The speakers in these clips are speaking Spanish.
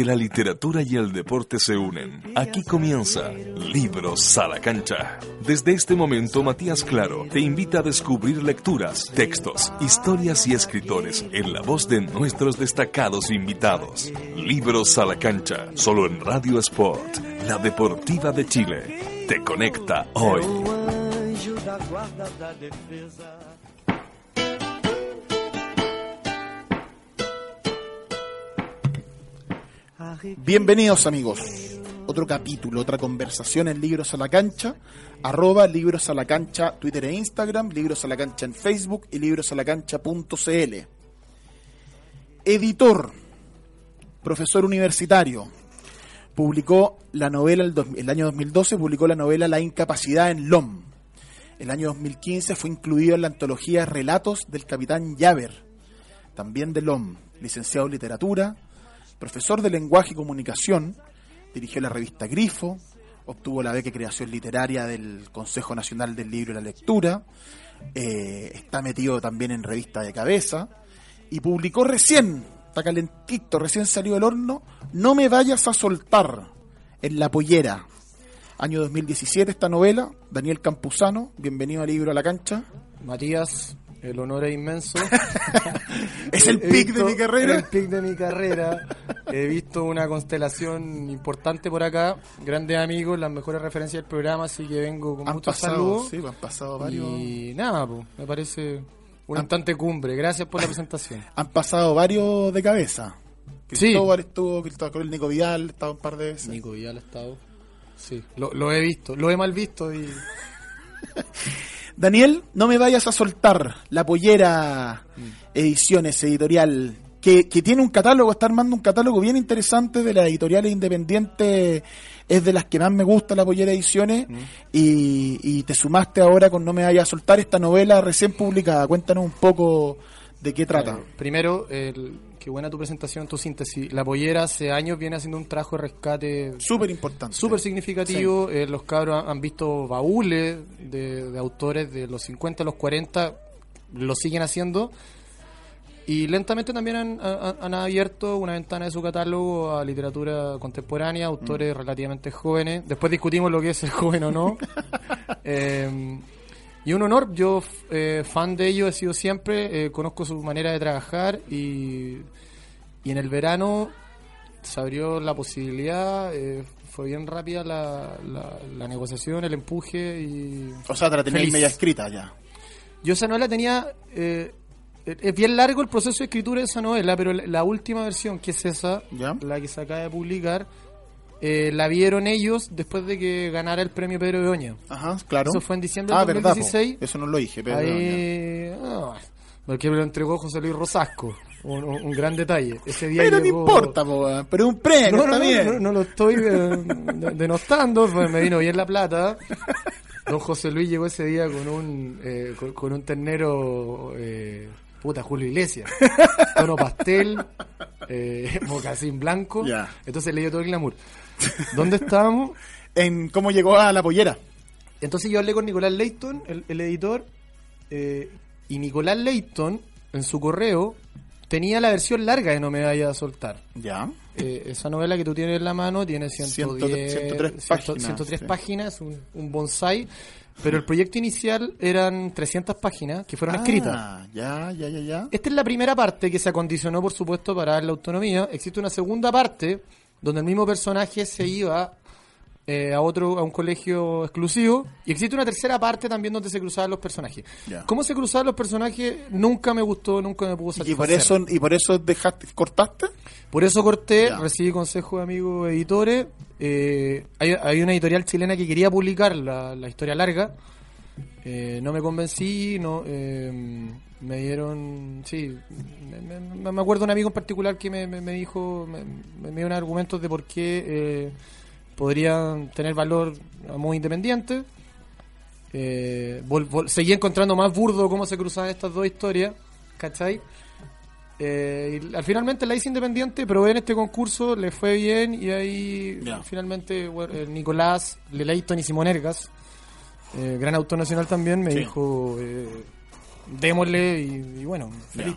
Porque la literatura y el deporte se unen. Aquí comienza Libros a la cancha. Desde este momento, Matías Claro te invita a descubrir lecturas, textos, historias y escritores en la voz de nuestros destacados invitados. Libros a la cancha, solo en Radio Sport, la deportiva de Chile. Te conecta hoy. Bienvenidos amigos. Otro capítulo, otra conversación en Libros a la Cancha. Arroba Libros a la Cancha, Twitter e Instagram, Libros a la Cancha en Facebook y librosalacancha.cl. Editor, profesor universitario. Publicó la novela, el, el año 2012 publicó la novela La incapacidad en LOM. El año 2015 fue incluido en la antología Relatos del Capitán Yaver, también de LOM, licenciado en literatura, profesor de lenguaje y comunicación, dirigió la revista Grifo, obtuvo la beca de creación literaria del Consejo Nacional del Libro y la Lectura, eh, está metido también en revista de cabeza y publicó recién, está calentito, recién salió del horno, No me vayas a soltar, en La Pollera. Año 2017 esta novela, Daniel Campuzano, bienvenido a Libro a la Cancha. Matías, el honor es inmenso. es el pic de mi carrera. El pic de mi carrera. He visto una constelación importante por acá. Grandes amigos, las mejores referencias del programa, así que vengo con Han muchos pasado, saludos. sí, han pasado varios. Y nada, pues, me parece un instante cumbre. Gracias por la presentación. Han pasado varios de cabeza. Sí. Cristóbal estuvo, Cristóbal Nico Vidal, estaba un par de veces. Nico Vidal ha estado. Sí, lo, lo he visto, lo he mal visto y Daniel, no me vayas a soltar la pollera ediciones editorial que, que tiene un catálogo, está armando un catálogo bien interesante de las editoriales independientes, es de las que más me gusta la pollera ediciones y, y te sumaste ahora con No me vayas a soltar esta novela recién publicada. Cuéntanos un poco de qué trata. Eh, primero, el, qué buena tu presentación, tu síntesis. La pollera hace años viene haciendo un trabajo de rescate Súper importante. súper significativo. Eh, los cabros han- han visto baúles de, de autores de los 50 a los 40, lo siguen haciendo. Y lentamente también han, han- han abierto una ventana de su catálogo a literatura contemporánea, autores relativamente jóvenes. Después discutimos lo que es ser joven o no. Eh, y un honor, yo eh, fan de ellos he sido siempre, eh, conozco su manera de trabajar y, y en el verano se abrió la posibilidad, eh, fue bien rápida la, la, la negociación, el empuje y... O sea, te la tenías media escrita ya. Yo esa novela tenía... eh, es bien largo el proceso de escritura de esa novela, pero la, la última versión, que es esa, ¿Ya? la que se acaba de publicar, eh, la vieron ellos después de que ganara el premio Pedro Bedoña. Ajá, claro. Eso fue en diciembre ah, del verdad, po. 2016. Eso no lo dije, pero... ya. Ahí. ah, porque me lo entregó José Luis Rosasco. Un, un- gran detalle. Ese día Pero no llegó- importa, po, pero es un premio, No, no, está no, no, no lo estoy eh, de- denostando, pues me vino bien la plata. Don José Luis llegó ese día con un eh, con, con un ternero eh, puta Julio Iglesias, tono pastel, eh, mocasín blanco. Ya. Entonces le dio todo el glamour. ¿Dónde estábamos? En cómo llegó a la pollera. Entonces yo hablé con Nicolás Leighton, el, el editor, eh, y Nicolás Leighton, en su correo, tenía la versión larga de No me vaya a soltar. Ya. Eh, esa novela que tú tienes en la mano tiene 110, 103 100, páginas, 103 sí. páginas, un, un bonsai, pero el proyecto inicial eran 300 páginas que fueron Ah, escritas. Ya, ya, ya, ya. Esta es la primera parte que se acondicionó, por supuesto, para la autonomía. Existe una segunda parte donde el mismo personaje se iba eh, a otro a un colegio exclusivo y existe una tercera parte también donde se cruzaban los personajes. Ya. ¿Cómo se cruzaban los personajes? Nunca me gustó, nunca me pudo Y por satisfacer. eso, y por eso dejaste, cortaste. Por eso corté, Ya. recibí consejo de amigos editores. eh, hay, hay una editorial chilena que quería publicar la, la historia larga. Eh, no me convencí, no me dieron, sí, me, me- me acuerdo de un amigo en particular que me, me- me dijo, me, unos argumentos de por qué podrían tener valor a modo independiente. eh, vol- vol- seguí encontrando más burdo cómo se cruzaban estas dos historias, ¿cachai? Eh, y al finalmente la hice independiente, probé en este concurso, le fue bien y ahí finalmente bueno, el Nicolás Lelayton y Simonergas, eh, gran autor nacional también, me Sí. dijo eh, démosle y, y bueno, feliz.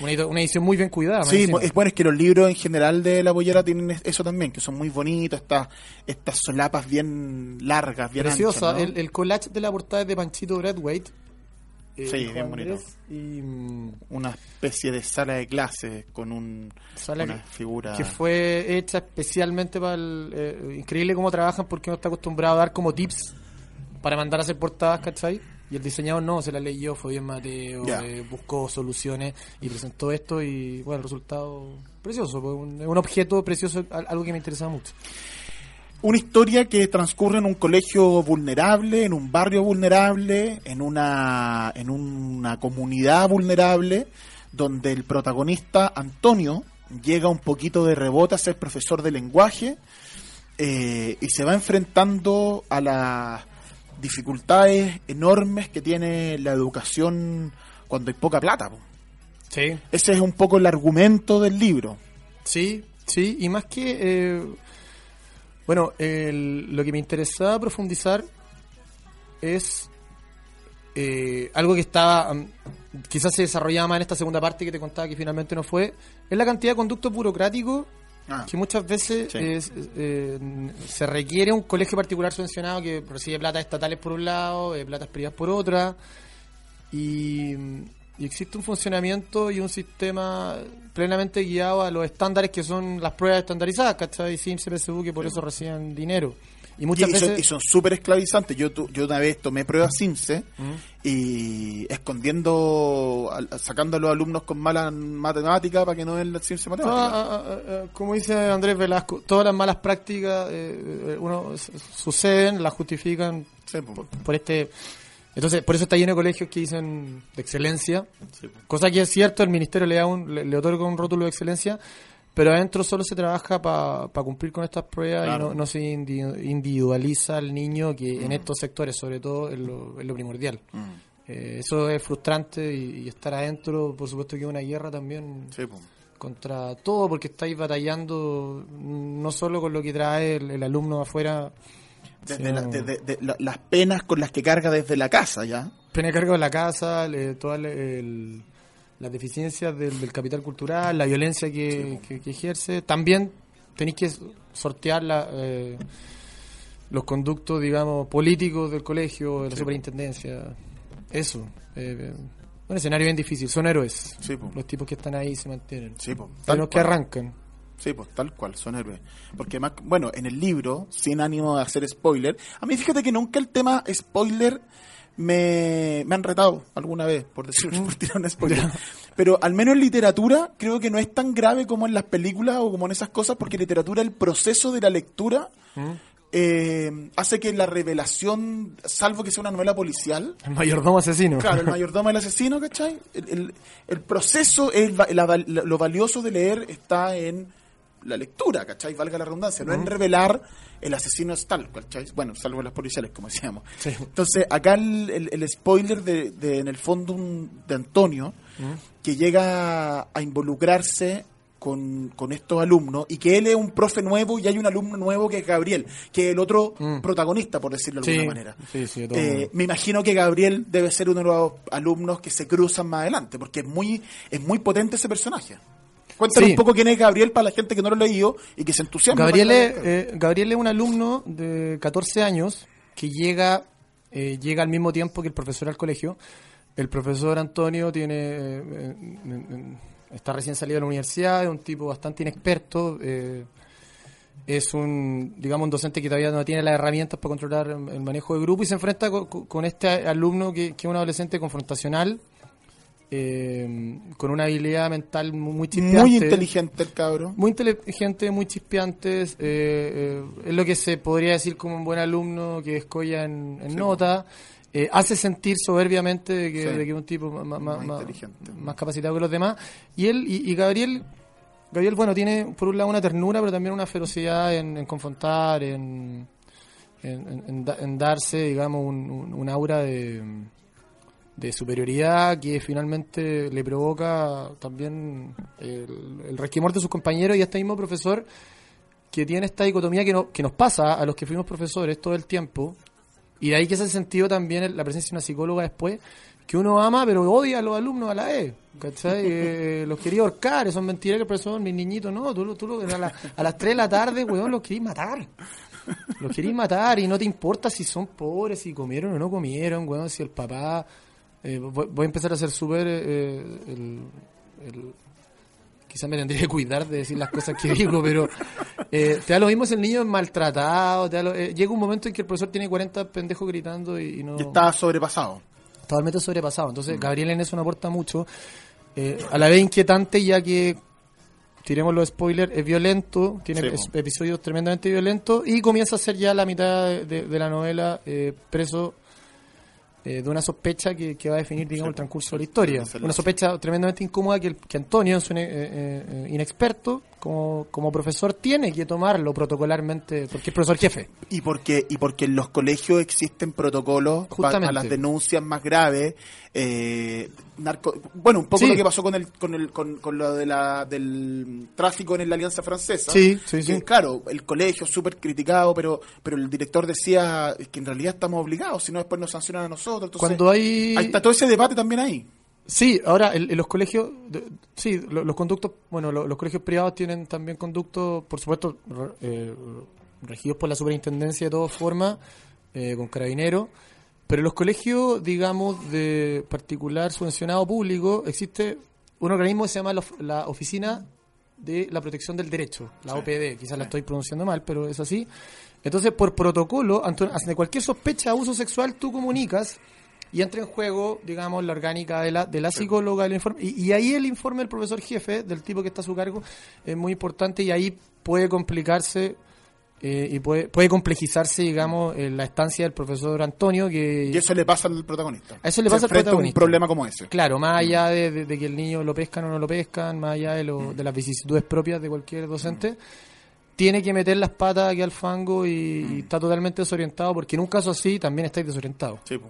Una, edición muy bien cuidada. Sí, encima. es bueno, es que los libros en general de la bollera tienen es- eso también, que son muy bonitos, estas, estas solapas bien largas, bien Preciosa. anchas, ¿no? el, el collage de la portada es de Panchito Bradwaite. eh, Sí, bien bonito. Andrés, Y, mm, Una especie de sala de clases con un, Sala una que- figura... que fue hecha especialmente para el... eh, increíble cómo trabajan porque uno está acostumbrado a dar como tips para mandar a hacer portadas, ¿cachai? Y el diseñador no, se la leyó, fue bien Mateo, eh, buscó soluciones y presentó esto y bueno, el resultado precioso, un, un objeto precioso, al- algo que me interesaba mucho. Una historia que transcurre en un colegio vulnerable, en un barrio vulnerable, en una, en una comunidad vulnerable, donde el protagonista, Antonio, llega un poquito de rebote a ser profesor de lenguaje eh, y se va enfrentando a las dificultades enormes que tiene la educación cuando hay poca plata. po. Sí, Ese es un poco el argumento del libro. Sí, sí, y más que... eh, bueno, el- lo que me interesaba profundizar es eh, algo que estaba... quizás se desarrollaba más en esta segunda parte que te contaba que finalmente no fue, es la cantidad de conductos burocráticos Ah, que muchas veces Sí. es, eh, se requiere un colegio particular subvencionado que recibe plata estatales por un lado, eh, platas privadas por otra, y, y existe un funcionamiento y un sistema plenamente guiado a los estándares que son las pruebas estandarizadas, ¿cachai? SIMS, PSU, que por eso reciben dinero. Y muchas y son- veces... y son súper esclavizantes. Yo, tu- yo una vez tomé pruebas CIMSE y escondiendo, sacando a los alumnos con mala matemática para que no den la CIMSE Toda- matemática. ah, ah, ah, como dice Andrés Velasco, todas las malas prácticas eh, eh, uno suceden, las justifican Sí, por, por este entonces por eso está lleno de colegios que dicen de excelencia Sí, cosa que es cierto el ministerio le da un, le, le otorga un rótulo de excelencia pero adentro solo se trabaja para cumplir con estas pruebas Claro. y no, no se indi- individualiza al niño que en estos sectores sobre todo es lo, es lo primordial Mm, Eh, eso es frustrante y, y estar adentro por supuesto que es una guerra también sí, contra todo porque estáis batallando no solo con lo que trae el, el alumno afuera Desde sino- la- desde- de la- las penas con las que carga desde la casa, ¿ya? pena de cargo de la casa, le- todas le- el- las deficiencias del, del capital cultural, la violencia que, que- que ejerce. También tenéis que sortear la, eh, los conductos, digamos, políticos del colegio, de la superintendencia. Eso. eh, un escenario bien difícil. Son héroes. Sí. Los tipos que están ahí se mantienen. Sí. Son los que arrancan. Sí, pues tal cual, son héroes. Porque más, bueno, en el libro, sin ánimo de hacer spoiler, a mí fíjate que nunca el tema spoiler me, me han retado alguna vez, por decir, por tirar un spoiler. Pero al menos en literatura creo que no es tan grave como en las películas o como en esas cosas, porque en literatura el proceso de la lectura eh, hace que la revelación, salvo que sea una novela policial, El mayordomo asesino. Claro, el mayordomo del asesino, ¿cachai? El, el- el proceso, el va- la val- la- lo valioso de leer está en la lectura, ¿cachai? Valga la redundancia, no en revelar el asesino es tal, ¿cachai? Bueno, salvo las policiales, como decíamos. Sí. Entonces, acá el, el- el spoiler de, de, en el fondo, un- de Antonio, que llega a involucrarse con, con estos alumnos y que él es un profe nuevo y hay un alumno nuevo que es Gabriel, que es el otro Mm. protagonista, por decirlo de Sí, alguna manera. sí, sí, Eh, me imagino que Gabriel debe ser uno de los alumnos que se cruzan más adelante, porque es muy, es muy potente ese personaje. Cuéntanos Sí. un poco quién es Gabriel para la gente que no lo ha leído y que se entusiasma. Gabriel es, eh, Gabriel es un alumno de 14 años que llega, eh, llega al mismo tiempo que el profesor al colegio. El profesor Antonio tiene eh, eh, está recién salido de la universidad, es un tipo bastante inexperto. es un, digamos, un docente que todavía no tiene las herramientas para controlar el manejo de grupo y se enfrenta co- co- con, este alumno que, que es un adolescente confrontacional, eh, con una habilidad mental muy, chispeante. muy inteligente el cabro. Muy inteligente, muy chispeantes, eh, eh, es lo que se podría decir como un buen alumno que escolla en, en Sí. nota, eh, hace sentir soberbiamente de que, Sí. de que es un tipo más, más- Más más- inteligente. más capacitado que los demás. Y él y, y Gabriel, Gabriel, bueno, tiene por un lado una ternura, pero también una ferocidad en, en confrontar, en, en, en- en da- en darse, digamos, un, un- un aura de, de superioridad que finalmente le provoca también el, el resquemor de sus compañeros y a este mismo profesor que tiene esta dicotomía que, no- que nos pasa a los que fuimos profesores todo el tiempo y de ahí que se ha sentido también la presencia de una psicóloga después que uno ama pero odia a los alumnos a la vez ¿cachai? Eh, los quería ahorcar eso es mentira que el profesor mis niñitos no tú, lo- tú a, la- a las 3 de la tarde weón los querías matar los queréis matar y no te importa si son pobres, si comieron o no comieron, weón, si el papá... eh, voy, voy a empezar a ser súper... eh, el, el- quizás me tendría que cuidar de decir las cosas que digo, pero eh, te da lo mismo si el niño es maltratado, te da lo- eh, llega un momento en que el profesor tiene 40 pendejos gritando y, y no... Y está sobrepasado. totalmente sobrepasado. Entonces, Gabriel en eso no aporta mucho. Eh, a la vez inquietante, ya que, tiremos los spoilers, es violento, tiene Sí, episodios tremendamente violentos y comienza a ser ya la mitad de, de- de la novela eh, preso eh, de una sospecha que, que va a definir, digamos, el transcurso de la historia. Una sospecha tremendamente incómoda que, el- que Antonio, su ine- eh, eh, inexperto, como, como profesor, tiene que tomarlo protocolarmente, porque es profesor jefe. Y porque, y porque en los colegios existen protocolos Justamente. para las denuncias más graves. eh, narco, bueno, un poco Sí. lo que pasó con el con el con, con lo de la, del tráfico en la Alianza Francesa. Sí, sí, que, sí. Claro, el colegio súper criticado, pero pero el director decía que en realidad estamos obligados, si no después nos sancionan a nosotros. Entonces, Cuando hay... ahí está todo ese debate también ahí. Sí, ahora en, en los colegios, de- sí, lo- los conductos, bueno, lo- los colegios privados tienen también conductos, por supuesto, re- eh, regidos por la superintendencia de todas formas, eh, con carabineros, pero en los colegios, digamos, de particular subvencionado público, existe un organismo que se llama la, of- la Oficina de la Protección del Derecho, la OPD, quizás la estoy pronunciando mal, pero es así. Entonces, por protocolo, ante cualquier sospecha de abuso sexual, tú comunicas y entra en juego, digamos, la orgánica de la, de la psicóloga, del informe, y, y ahí el informe del profesor jefe, del tipo que está a su cargo, es muy importante y ahí puede complicarse eh, y puede, puede complejizarse, digamos, eh, la estancia del profesor Antonio, que... Y eso le pasa al protagonista. Eso le Se pasa al enfrenta a un protagonista. problema como ese. Claro, más allá de, de- de que el niño lo pescan o no lo pescan, más allá de, lo- de las vicisitudes propias de cualquier docente, tiene que meter las patas aquí al fango y, y está totalmente desorientado, porque en un caso así también estáis desorientados. Sí, po.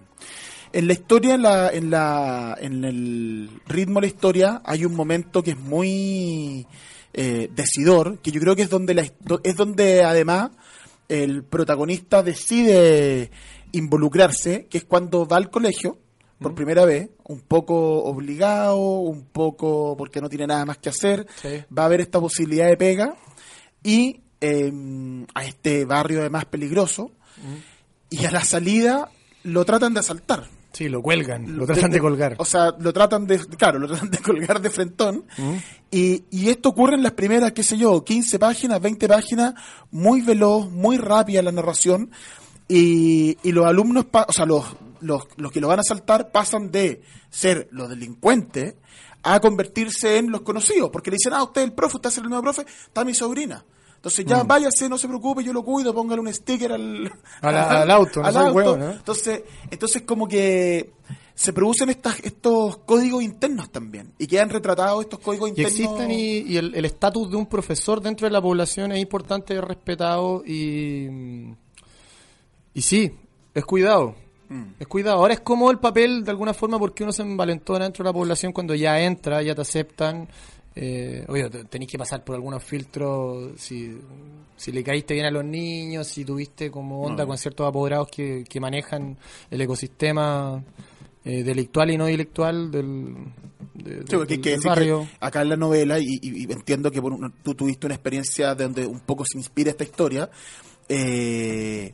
En la historia, en, la, en, la, en el ritmo de la historia, hay un momento que es muy eh, decidor, que yo creo que es donde, la, es donde además el protagonista decide involucrarse, que es cuando va al colegio por primera vez, un poco obligado, un poco porque no tiene nada más que hacer, Sí. va a haber esta posibilidad de pega y eh, a este barrio además peligroso y a la salida lo tratan de asaltar. Sí, lo cuelgan, lo tratan de colgar. O sea, lo tratan de, claro, lo tratan de colgar de frentón. Y, y esto ocurre en las primeras, qué sé yo, 15 páginas, 20 páginas, muy veloz, muy rápida la narración. Y, y los alumnos, pa- o sea, los, los, los que lo van a asaltar pasan de ser los delincuentes a convertirse en los conocidos. Porque le dicen, ah, usted es el profe, usted es el nuevo profe, está mi sobrina. Entonces ya váyase, no se preocupe, yo lo cuido, póngale un sticker al, Al- al auto, no al auto. huevo, ¿no? Entonces, entonces como que se producen estas, estos códigos internos también y quedan retratados estos códigos Y internos. existen y, y el el estatus de un profesor dentro de la población es importante, es respetado y, y sí, es cuidado. Es cuidado. Ahora es como el papel, de alguna forma, porque uno se envalentona dentro de la población cuando ya entra, ya te aceptan. Eh, te- tenéis que pasar por algunos filtros, si, si le caíste bien a los niños, si tuviste como onda con ciertos apoderados que, que manejan el ecosistema eh, delictual y no delictual del, de- Sí, porque hay del- que del decir barrio. que acá en la novela, y, y- y entiendo que un- tú tuviste una experiencia de donde un poco se inspira esta historia, eh,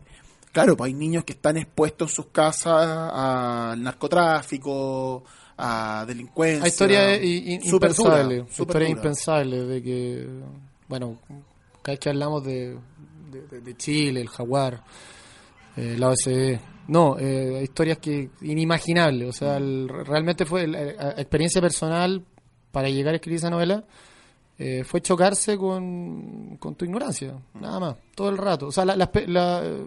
claro, pues hay niños que están expuestos en sus casas al narcotráfico, a delincuencia. Hay historias impensables, historias impensables de que, bueno, cada vez que hablamos de, de- Chile, el jaguar, eh, la OSD, no, eh, historias que inimaginables, o sea, el- realmente fue la, la experiencia personal para llegar a escribir esa novela. eh, fue chocarse con, con tu ignorancia, nada más, todo el rato. O sea, la- eh,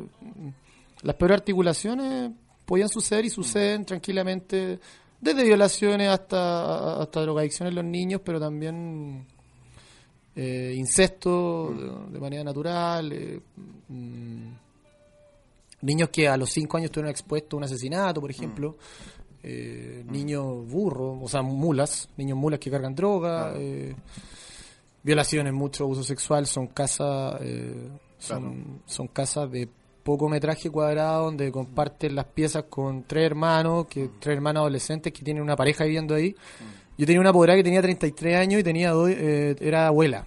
las peores articulaciones podían suceder y suceden tranquilamente, desde violaciones hasta, hasta drogadicción en los niños, pero también eh, incesto de, de manera natural. eh, mm, niños que a los 5 años estuvieron expuestos a un asesinato, por ejemplo, eh, niños burros, o sea, mulas, niños mulas que cargan droga, eh, violaciones, mucho abuso sexual, son casas, eh, son, son casas de poco metraje cuadrado donde comparten las piezas con tres hermanos, que tres hermanos adolescentes que tienen una pareja viviendo ahí. Yo tenía una apoderada que tenía 33 años y tenía dos, eh, era abuela.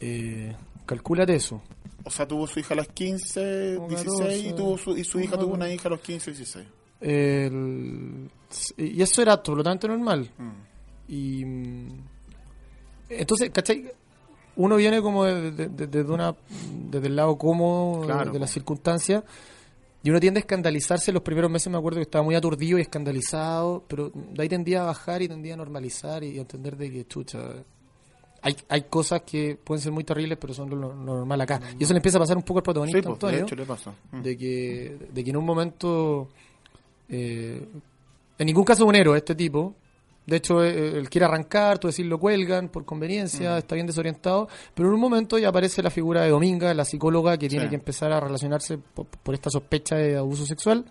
Eh, calcúlate eso. O sea, tuvo su hija a los 15, Como 16 y, 14. tuvo su, y su hija tuvo una 14. hija a los 15, 16. El- y eso era absolutamente normal. Mm. Y mm, entonces, ¿cachai? Uno viene como de- de- de- desde una desde el lado cómodo Claro, de las circunstancias y uno tiende a escandalizarse los primeros meses me acuerdo que estaba muy aturdido y escandalizado pero de ahí tendía a bajar y tendía a normalizar y a entender de que chucha hay, hay cosas que pueden ser muy terribles pero son lo, lo normal acá y eso le empieza a pasar un poco al protagonista Sí, pues, de Antonio hecho le pasa. Mm. de que, de que en un momento eh, en ningún caso un héroe este tipo de hecho eh, él quiere arrancar tú decir lo cuelgan por conveniencia está bien desorientado pero en un momento ya aparece la figura de Dominga la psicóloga que tiene Sí. que empezar a relacionarse por, por esta sospecha de abuso sexual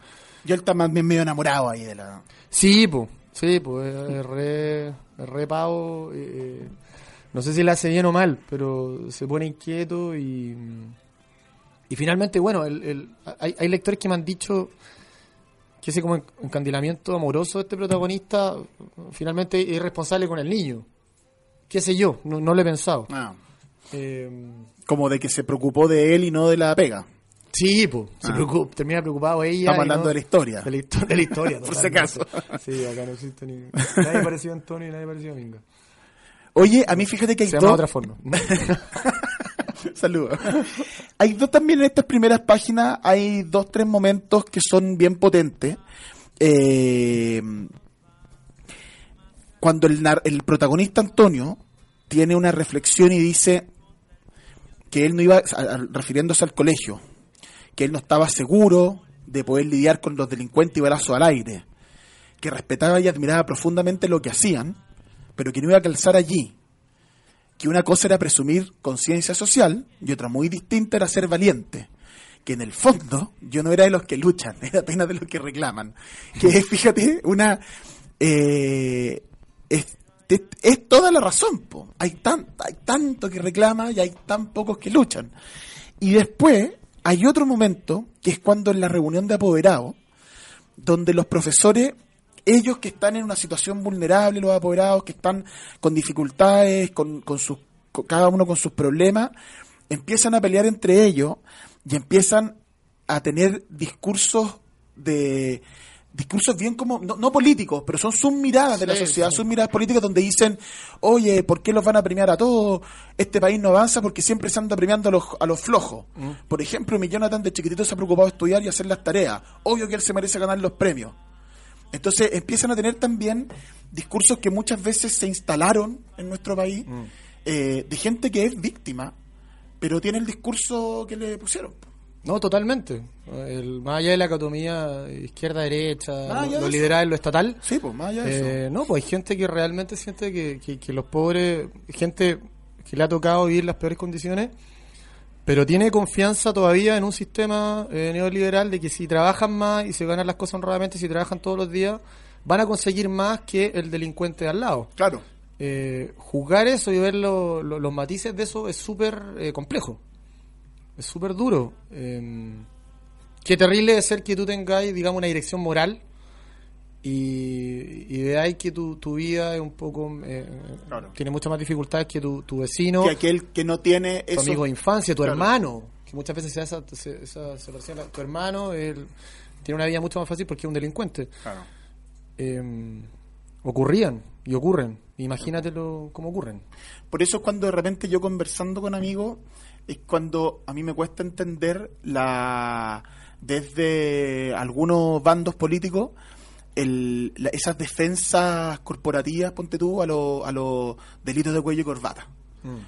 Y él está más bien medio enamorado ahí de la... sí pues sí pues es re, es re pavo eh, eh, no sé si le hace bien o mal pero se pone inquieto y y finalmente bueno el, el- hay, hay lectores que me han dicho que ese como encandilamiento amoroso de este protagonista finalmente es responsable con el niño. ¿Qué sé yo? No, no lo he pensado. Ah, Eh, como de que se preocupó de él y no de la pega. sí, pues, se Ah. preocupa- termina preocupado ella. Estamos hablando no- de la historia. De la, histo- de la historia, Por si acaso. Sí, acá no existe ni... Nadie pareció Antonio y nadie pareció Minga. Oye, a mí fíjate que hay Se llama dos... otra forma. Saludos. Hay dos también en estas primeras páginas, hay dos, tres momentos que son bien potentes. Eh, cuando el, protagonista Antonio tiene una reflexión y dice que él no iba, a- refiriéndose al colegio, que él no estaba seguro de poder lidiar con los delincuentes y balazos al aire, que respetaba y admiraba profundamente lo que hacían, pero que no iba a calzar allí, que una cosa era presumir conciencia social y otra muy distinta era ser valiente. Que en el fondo yo no era de los que luchan, era apenas de los que reclaman. Que es, fíjate, una... eh, es, es- toda la razón, po. Hay, tan, hay tanto que reclama y hay tan pocos que luchan. Y después hay otro momento, que es cuando en la reunión de apoderados, donde los profesores, ellos que están en una situación vulnerable, los apoderados que están con dificultades, con, con sus, con- cada uno con sus problemas, empiezan a pelear entre ellos y empiezan a tener discursos de discursos bien como, no, no políticos, pero son sus miradas de la sociedad, sí. sus miradas políticas donde dicen, oye, ¿por qué los van a premiar a todos? Este país no avanza porque siempre se anda premiando a los, a los flojos. Por ejemplo, mi Jonathan de chiquitito se ha preocupado de estudiar y hacer las tareas. Obvio que él se merece ganar los premios. Entonces empiezan a tener también discursos que muchas veces se instalaron en nuestro país eh, de gente que es víctima, pero tiene el discurso que le pusieron. No, totalmente. El, más allá de la catomía izquierda-derecha, lo, lo eso. liberal, lo estatal, Sí, pues más allá de eso. Eh, no, pues hay gente que realmente siente que, que- que los pobres, gente que le ha tocado vivir las peores condiciones, pero tiene confianza todavía en un sistema eh, neoliberal de que si trabajan más y se ganan las cosas honradamente, si trabajan todos los días, van a conseguir más que el delincuente de al lado. Claro. Eh, juzgar eso y ver lo- lo- los matices de eso es súper eh, complejo. Es súper duro. Eh, qué terrible es ser que tú tengáis, digamos, una dirección moral y, y veáis que tu, tu vida es un poco. eh, Claro. Tiene muchas más dificultades que tu, tu vecino, Que aquel que no tiene tu eso. amigo de infancia, tu Claro. hermano. Que muchas veces se hace esa, se- esa situación. Tu hermano él tiene una vida mucho más fácil porque es un delincuente. Claro. Eh, ocurrían y ocurren. Imagínatelo cómo ocurren. Por eso es cuando de repente yo conversando con amigos, es cuando a mí me cuesta entender la desde algunos bandos políticos el- la- esas defensas corporativas, ponte tú, a, los a los delitos de cuello y corbata.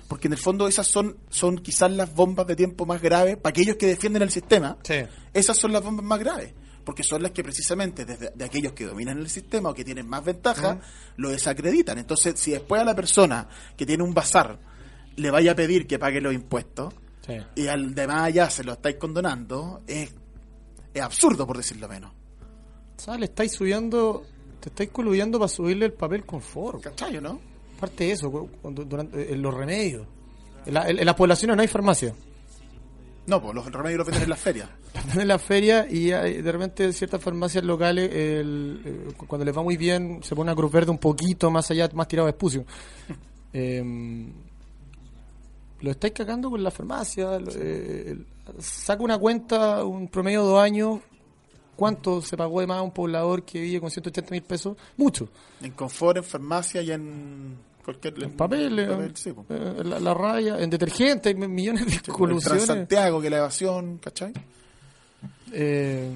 Porque en el fondo esas son, son quizás las bombas de tiempo más graves para aquellos que defienden el sistema. Sí. Esas son las bombas más graves, porque son las que precisamente desde de aquellos que dominan el sistema o que tienen más ventaja, lo desacreditan. Entonces, si después a la persona que tiene un bazar le vaya a pedir que pague los impuestos, Sí. y al demás ya se lo estáis condonando, es, es absurdo por decirlo menos. Sea, le estáis subiendo, te estáis coluyendo para subirle el papel confort. ¿Cachai, no? Aparte de eso, cuando, durante, en los remedios. En, la- en- en las poblaciones no hay farmacia. No, pues los remedios los venden en las ferias. Están en la feria y hay, de repente ciertas farmacias locales, el- eh, cu- cuando les va muy bien, se pone una cruz verde un poquito más allá, más tirado de espucio. Eh, lo estáis cagando con la farmacia. eh, saca una cuenta, un promedio de dos años. ¿Cuánto se pagó de más a un poblador que vive con 180 mil pesos? Mucho. En confort, en farmacia y en cualquier... En papel, eh, papel, sí, pues. la, la raya, en detergente, hay millones de El colusiones. Transantiago, que la evasión, ¿cachai? Eh,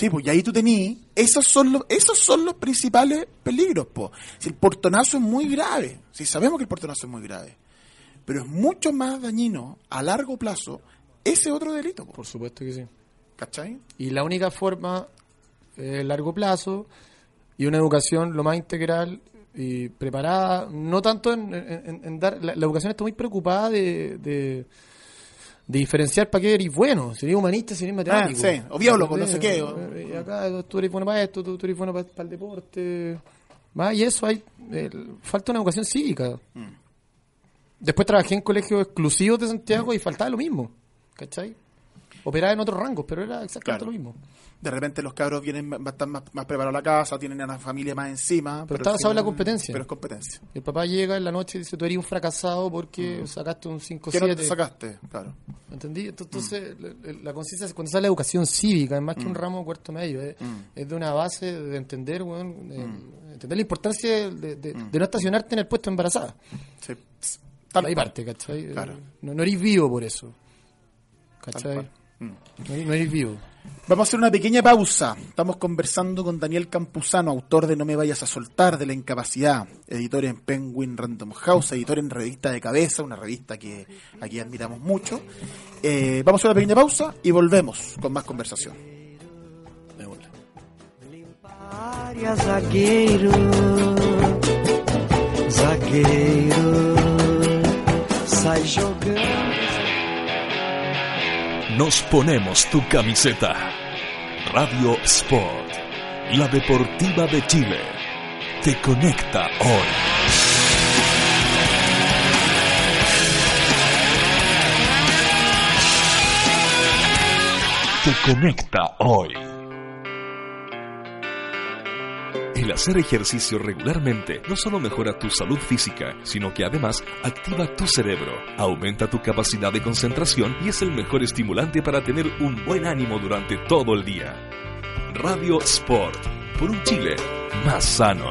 Sí, pues y ahí tú tenías, esos son los, esos son los principales peligros, po. Si el portonazo es muy grave, si sabemos que el portonazo es muy grave, pero es mucho más dañino a largo plazo ese otro delito, po. por supuesto que sí. ¿Cachai? Y la única forma, eh, largo plazo, y una educación lo más integral y preparada, no tanto en, en- en dar... La, la educación está muy preocupada de, de, de diferenciar para qué eres bueno, si eres humanista, si eres matemático. Ah, sí, o biólogo, no sé qué, o- Eh, Y acá tú eres bueno para esto, tú, tú eres bueno para, para el deporte. Más y eso hay... eh, falta una educación cívica. Mm. Después trabajé en colegios exclusivos de Santiago y faltaba lo mismo, ¿cachai? Operaba en otros rangos, pero era exactamente Claro. lo mismo. De repente los cabros vienen, están más, más preparados a la casa, tienen a la familia más encima. Pero está basado en la competencia. Pero es competencia. El papá llega en la noche y dice, tú eres un fracasado porque sacaste un 5 ¿Qué no te 7 sacaste? Claro. ¿Entendí? Entonces, la, la conciencia, cuando sale la educación cívica, es más que un ramo cuarto medio, es, es de una base de entender, weón, de- entender la importancia de, de- de no estacionarte en el puesto embarazada. Sí. Tal Ahí parte, ¿cachai? Claro. Eh, No, no eres vivo por eso. ¿Cachai? No, eres vivo. Vamos a hacer una pequeña pausa. Estamos conversando con Daniel Campuzano, autor de No me vayas a soltar, de la incapacidad, editor en Penguin Random House, editor en Revista de Cabeza, una revista que aquí admiramos mucho. Eh, vamos a una pequeña pausa y volvemos con más conversación. área zagueiro, zagueiro, sai jogando. Nos ponemos tu camiseta. Radio Sport, la deportiva de Chile, te conecta hoy. Te conecta hoy. El hacer ejercicio regularmente no solo mejora tu salud física, sino que además activa tu cerebro, aumenta tu capacidad de concentración y es el mejor estimulante para tener un buen ánimo durante todo el día. Radio Sport, por un Chile más sano.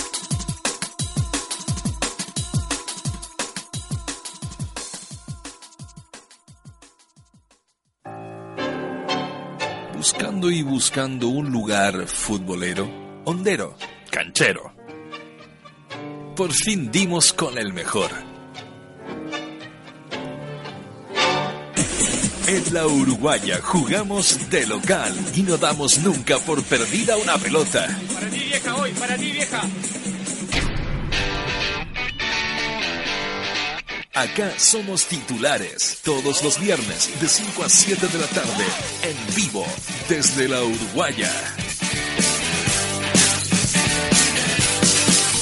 Buscando y buscando un lugar futbolero, hondero, canchero. Por fin dimos con el mejor. En la Uruguaya jugamos de local y no damos nunca por perdida una pelota. Para ti vieja hoy, para ti vieja. Acá somos titulares todos los viernes de 5 a 7 de la tarde en vivo desde la Uruguaya.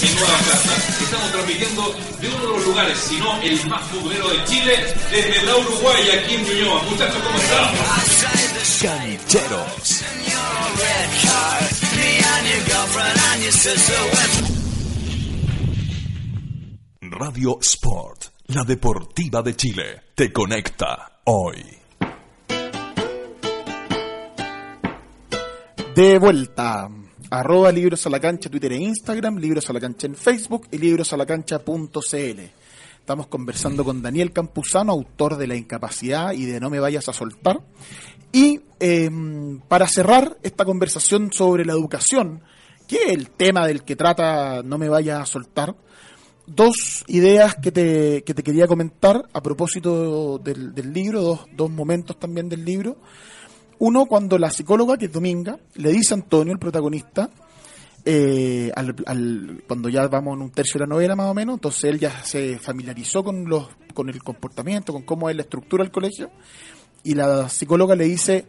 en Nueva Plaza. Estamos transmitiendo de uno de los lugares, si no el más futbolero de Chile, desde la Uruguay, aquí en Ñuñoa. Muchachos, ¿cómo están? Cancheros. Radio Sport, la deportiva de Chile, te conecta hoy. De vuelta. Arroba Twitter e Instagram, Libros en Facebook y librosalacancha.cl. Estamos conversando con Daniel Campuzano, autor de La Incapacidad y de No me vayas a soltar. Y eh, para cerrar esta conversación sobre la educación, que es el tema del que trata No me vayas a soltar, dos ideas que te, que te quería comentar a propósito del, del libro, dos, dos momentos también del libro. Uno, cuando la psicóloga, que es Dominga, le dice a Antonio, el protagonista, eh, al- al- cuando ya vamos en un tercio de la novela más o menos, entonces él ya se familiarizó con, los, con el comportamiento, con cómo es la estructura del colegio, y la psicóloga le dice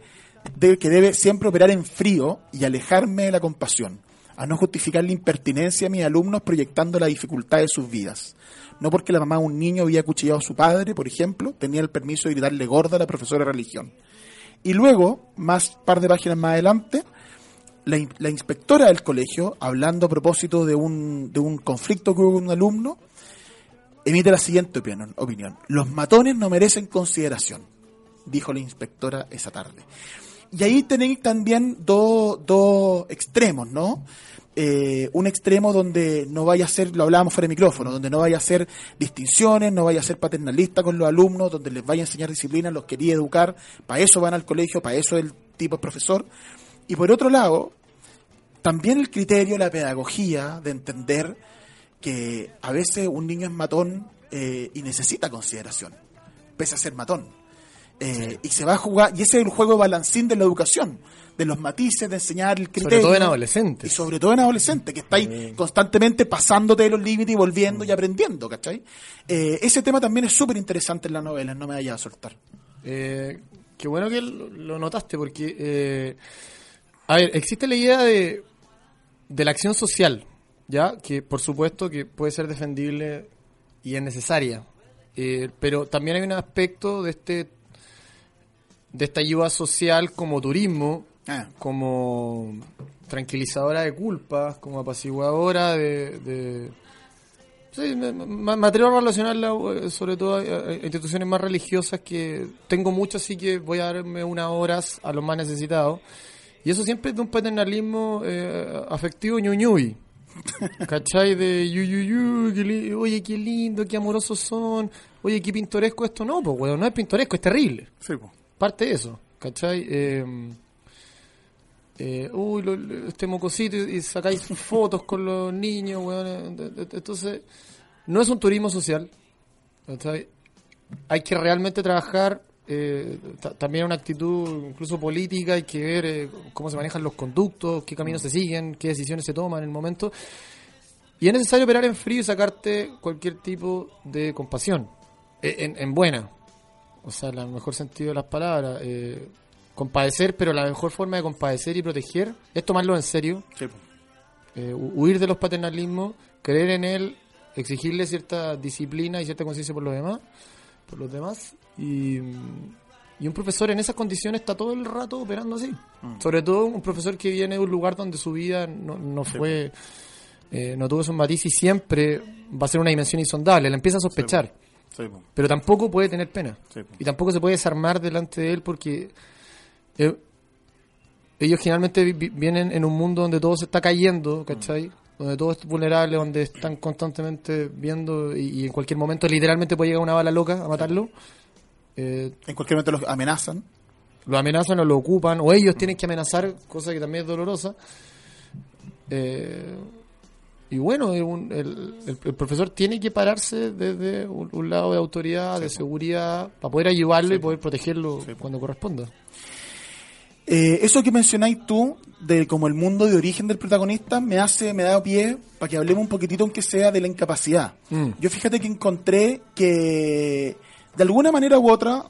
de- que debe siempre operar en frío y alejarme de la compasión, a no justificar la impertinencia de mis alumnos proyectando la dificultad de sus vidas. No porque la mamá de un niño había acuchillado a su padre, por ejemplo, tenía el permiso de gritarle gorda a la profesora de religión. Y luego, más par de páginas más adelante, la, in- la inspectora del colegio, hablando a propósito de un, de un conflicto que hubo con un alumno, emite la siguiente opinión. Los matones no merecen consideración, dijo la inspectora esa tarde. Y ahí tenéis también dos dos extremos, ¿no? Eh, un extremo donde no vaya a ser, lo hablábamos fuera de micrófono, donde no vaya a ser distinciones, no vaya a ser paternalista con los alumnos, donde les vaya a enseñar disciplina, los quería educar, para eso van al colegio, para eso el tipo es profesor. Y por otro lado, también el criterio, la pedagogía de entender que a veces un niño es matón eh, y necesita consideración, pese a ser matón. Eh, y se va a jugar, y ese es el juego de balancín de la educación, de los matices, de enseñar el criterio. Sobre todo en adolescentes. Y sobre todo en adolescentes, que estáis constantemente pasándote de los límites y volviendo y aprendiendo, ¿cachai? Eh, ese tema también es súper interesante en la novela, no me vayas a soltar. Eh, qué bueno que lo, notaste, porque, eh, a ver, existe la idea de, de la acción social, ¿ya? Que por supuesto que puede ser defendible y es necesaria, pero también hay un aspecto de este de esta ayuda social como turismo, Ah. como tranquilizadora de culpas, como apaciguadora de... de sí, me, me- atrevo a relacionarla eh, sobre todo a, instituciones más religiosas que tengo muchas, así que voy a darme unas horas a los más necesitados. Y eso siempre es de un paternalismo eh, afectivo ñuñuy. ¿Cachai? De yu, yu, yu, oye, qué lindo, qué amorosos son, oye, qué pintoresco esto. No, pues, weón, no es pintoresco, es terrible Sí, po. Parte de eso, ¿cachai? Eh, eh, uy, lo- lo- este mocosito y, y sacáis fotos con los niños, weón. eh, Entonces, no es un turismo social, ¿cachai? Hay que realmente trabajar eh, ta- también una actitud incluso política, hay que ver eh, cómo se manejan los conductos, qué caminos se siguen, qué decisiones se toman en el momento. Y es necesario operar en frío y sacarte cualquier tipo de compasión, eh, en, en buena, o sea, en el mejor sentido de las palabras. eh, compadecer, pero la mejor forma de compadecer y proteger es tomarlo en serio, Sí, eh, hu- huir de los paternalismos, creer en él, exigirle cierta disciplina y cierta conciencia por los demás, por los demás. Y, y un profesor en esas condiciones está todo el rato operando así. Sobre todo un profesor que viene de un lugar donde su vida no, no fue, eh, no tuvo esos matices y siempre va a ser una dimensión insondable. La empieza a sospechar Sí, pero tampoco puede tener pena. Sí. Y tampoco se puede desarmar delante de él porque eh, ellos generalmente vi- vi- vienen en un mundo donde todo se está cayendo, ¿cachai? Donde todo es vulnerable, donde están constantemente viendo y, y en cualquier momento literalmente puede llegar una bala loca a matarlo. Eh, En cualquier momento los amenazan. lo amenazan o lo ocupan, o ellos tienen que amenazar, cosa que también es dolorosa. Eh, y bueno, un- el, el- el profesor tiene que pararse desde un, un lado de autoridad, de seguridad, para poder ayudarlo y poder protegerlo cuando corresponda. Eh, eso que mencionáis tú, de como el mundo de origen del protagonista, me hace, me da pie para que hablemos un poquitito, aunque sea, de la incapacidad. Mm. Yo fíjate que encontré que, de alguna manera u otra,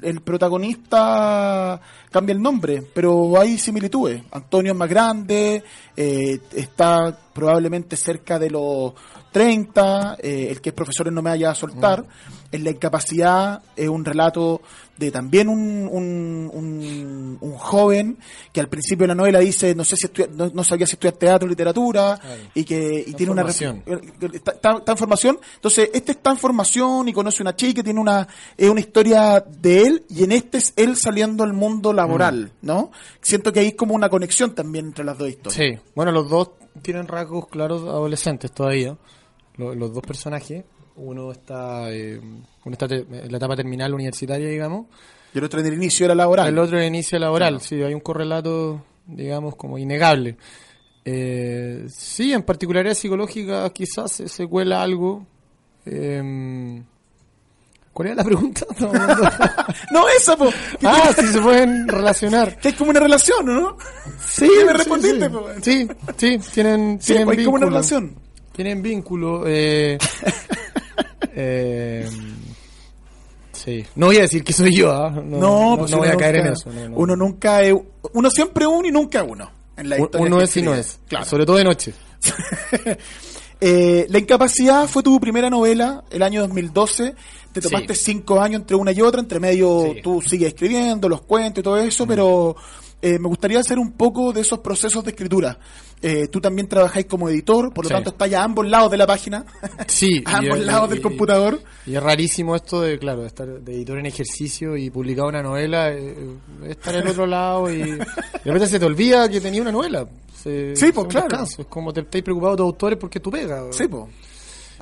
el protagonista cambia el nombre, pero hay similitudes. Antonio es más grande, eh, está probablemente cerca de los 30, eh, el que es profesor No me vaya a soltar. En la incapacidad es un relato de también un, un, un- un joven que al principio de la novela dice no sé si no, no sabía si estudiar teatro o literatura y que y tiene en una formación. ref- está, está- está en formación. Entonces este está en formación y conoce una chica tiene una es una historia de él y en este es él saliendo al mundo laboral no siento que hay como una conexión también entre las dos historias. Sí, bueno, los dos tienen rasgos claros adolescentes todavía, lo- los, dos personajes. Uno está, eh, uno está en la etapa terminal universitaria, digamos, y el otro en el inicio era laboral el otro en el inicio laboral, sí, hay un correlato, digamos, como innegable. Eh, sí, en particularidad psicológica quizás se, se cuela algo. Eh, ¿Cuál era la pregunta? No esa po ah, si se pueden relacionar. que hay como una relación ¿no? Sí, me sí, respondiste, sí. Sí, sí, tienen, sí tienen hay como una vínculo. relación Tienen vínculo. Eh, eh, sí. No voy a decir que soy yo, ¿ah? no, no, pues no voy a caer en eso. no, no. uno nunca es uno siempre uno y nunca uno en la historia uno es y no es. claro Sobre todo de noche. Eh, la incapacidad fue tu primera novela el año 2012. Te tomaste cinco años entre una y otra, entre medio Sí. tú sigues escribiendo los cuentos y todo eso, pero eh, me gustaría hacer un poco de esos procesos de escritura. Eh, tú también trabajáis como editor, por lo Sí. tanto estás a ambos lados de la página, Sí. a ambos y- lados y- del y- computador. Y es rarísimo esto de, claro, de estar de editor en ejercicio y publicar una novela, eh, eh, estar en otro lado y de repente se te olvida que tenía una novela. Se- Sí, pues, claro. Es como te estáis preocupado de autores porque tú pega. Sí, po.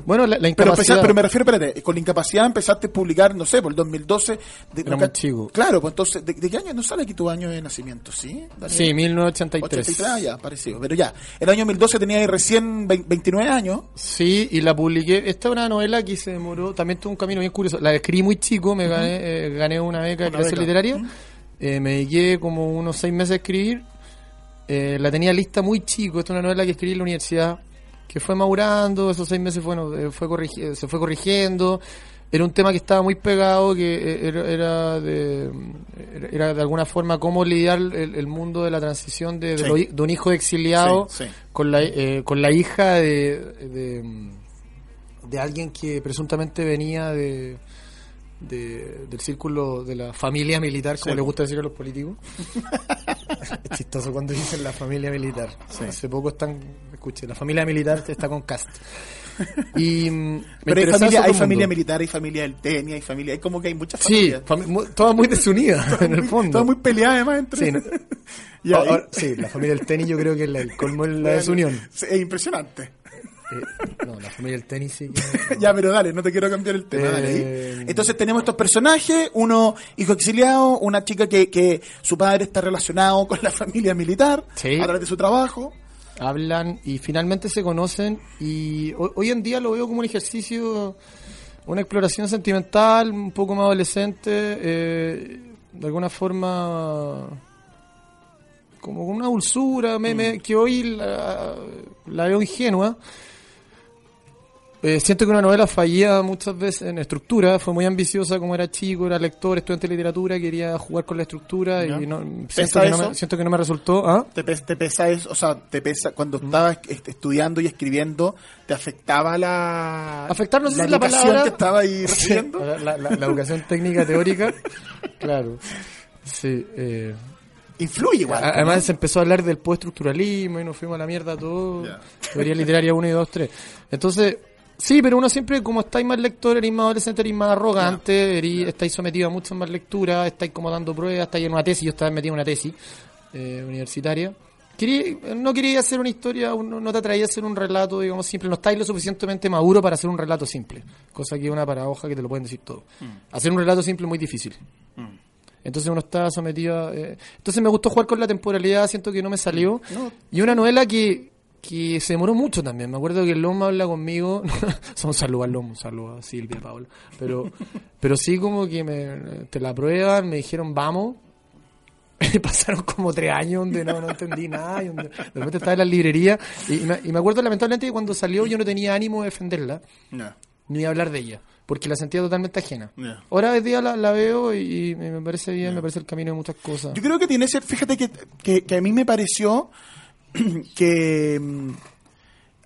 Bueno, la, la Pero, incapacidad... empezar- pero me refiero, espérate, con la incapacidad empezaste a publicar, no sé, por el 2012. De, Era muy chico. Claro, pues entonces, ¿de, de qué año no sale aquí tu año de nacimiento? ¿Sí? Daniel? Sí, 1983. 83, ah, ya, parecido. Pero ya, el año 2012 tenía ahí recién vein- 29 años. Sí, y la publiqué. Esta es una novela que se demoró, también tuvo un camino bien curioso. La escribí muy chico, me gané, eh, gané una beca de beca. literaria. Eh, me dediqué como unos seis meses a escribir. Eh, la tenía lista muy chico. Esta es una novela que escribí en la universidad, que fue madurando. Esos seis meses, bueno, eh, fue corrigi- se fue corrigiendo. Era un tema que estaba muy pegado, que eh, era, era de, era- de alguna forma cómo lidiar el, el mundo de la transición de, de Sí. lo- de un hijo exiliado Sí, sí. con la eh, con la hija de, de de alguien que presuntamente venía de, de- del círculo de la familia militar como Sí. le gusta decir a los políticos es chistoso cuando dicen la familia militar hace poco están escuche la familia militar está con cast y mm, Pero hay familia, hay familia militar, hay familia del tenis, hay familia, hay como que hay muchas sí familias. fami- mu- todas muy desunidas en el fondo Todas muy peleadas además entre Sí, no- ahora- sí, la familia del tenis yo creo que es la, el colmo de la desunión Sí, Es impresionante. Eh, no la familia del tenis sí que Ya, pero dale, no te quiero cambiar el tema. Eh, dale, ahí. Entonces tenemos estos personajes, uno hijo exiliado, una chica que, que su padre está relacionado con la familia militar Sí. a través de su trabajo. Hablan y finalmente se conocen y ho- hoy en día lo veo como un ejercicio, una exploración sentimental, un poco más adolescente, eh, de alguna forma como con una dulzura me- me- que hoy la, la veo ingenua. Eh, siento que una novela fallía muchas veces en estructura, fue muy ambiciosa como era chico, era lector, estudiante de literatura, quería jugar con la estructura Ya. y no, ¿Pesa siento, que no me, siento que no me resultó. ¿ah? ¿Te, pes- te pesa eso? O sea, te pesa cuando Mm. estabas est- estudiando y escribiendo, ¿te afectaba la. Afectar, no sé la si la educación palabra- que estaba ahí recibiendo? la, la- la- la educación técnica teórica, claro. Sí, eh, Influye igual. a- además se empezó a hablar del postestructuralismo y nos fuimos a la mierda todo. Ya. Teoría literaria 1 y 2, 3. Entonces, sí, pero uno siempre, como estáis más lector, eres más adolescente, eres más arrogante, eres- estáis sometido a muchas más lecturas, estáis como dando pruebas, estáis en una tesis, yo estaba metido en una tesis eh, universitaria. Quería- no quería hacer una historia, un- no te atraía a hacer un relato, digamos, simple. No estáis lo suficientemente maduro para hacer un relato simple. Cosa que es una paradoja que te lo pueden decir todo. Hacer un relato simple es muy difícil. Entonces uno está sometido a... eh, entonces me gustó jugar con la temporalidad, siento que no me salió. No. Y una novela que, que se demoró mucho también. Me acuerdo que el Lomo habla conmigo. Son saludos al Lomo, un saludo a Silvia, Paola. Pero, pero sí como que me, te la prueban, me dijeron vamos. Pasaron como tres años donde no, no entendí nada. Y donde, de repente estaba en la librería. Y, y me, y me acuerdo lamentablemente que cuando salió yo no tenía ánimo de defenderla Ya. ni hablar de ella. Porque la sentía totalmente ajena. Ahora hoy día la, la veo y, y me me parece bien, me parece el camino de muchas cosas. Yo creo que tiene ese, fíjate que, que, que a mí me pareció que mm,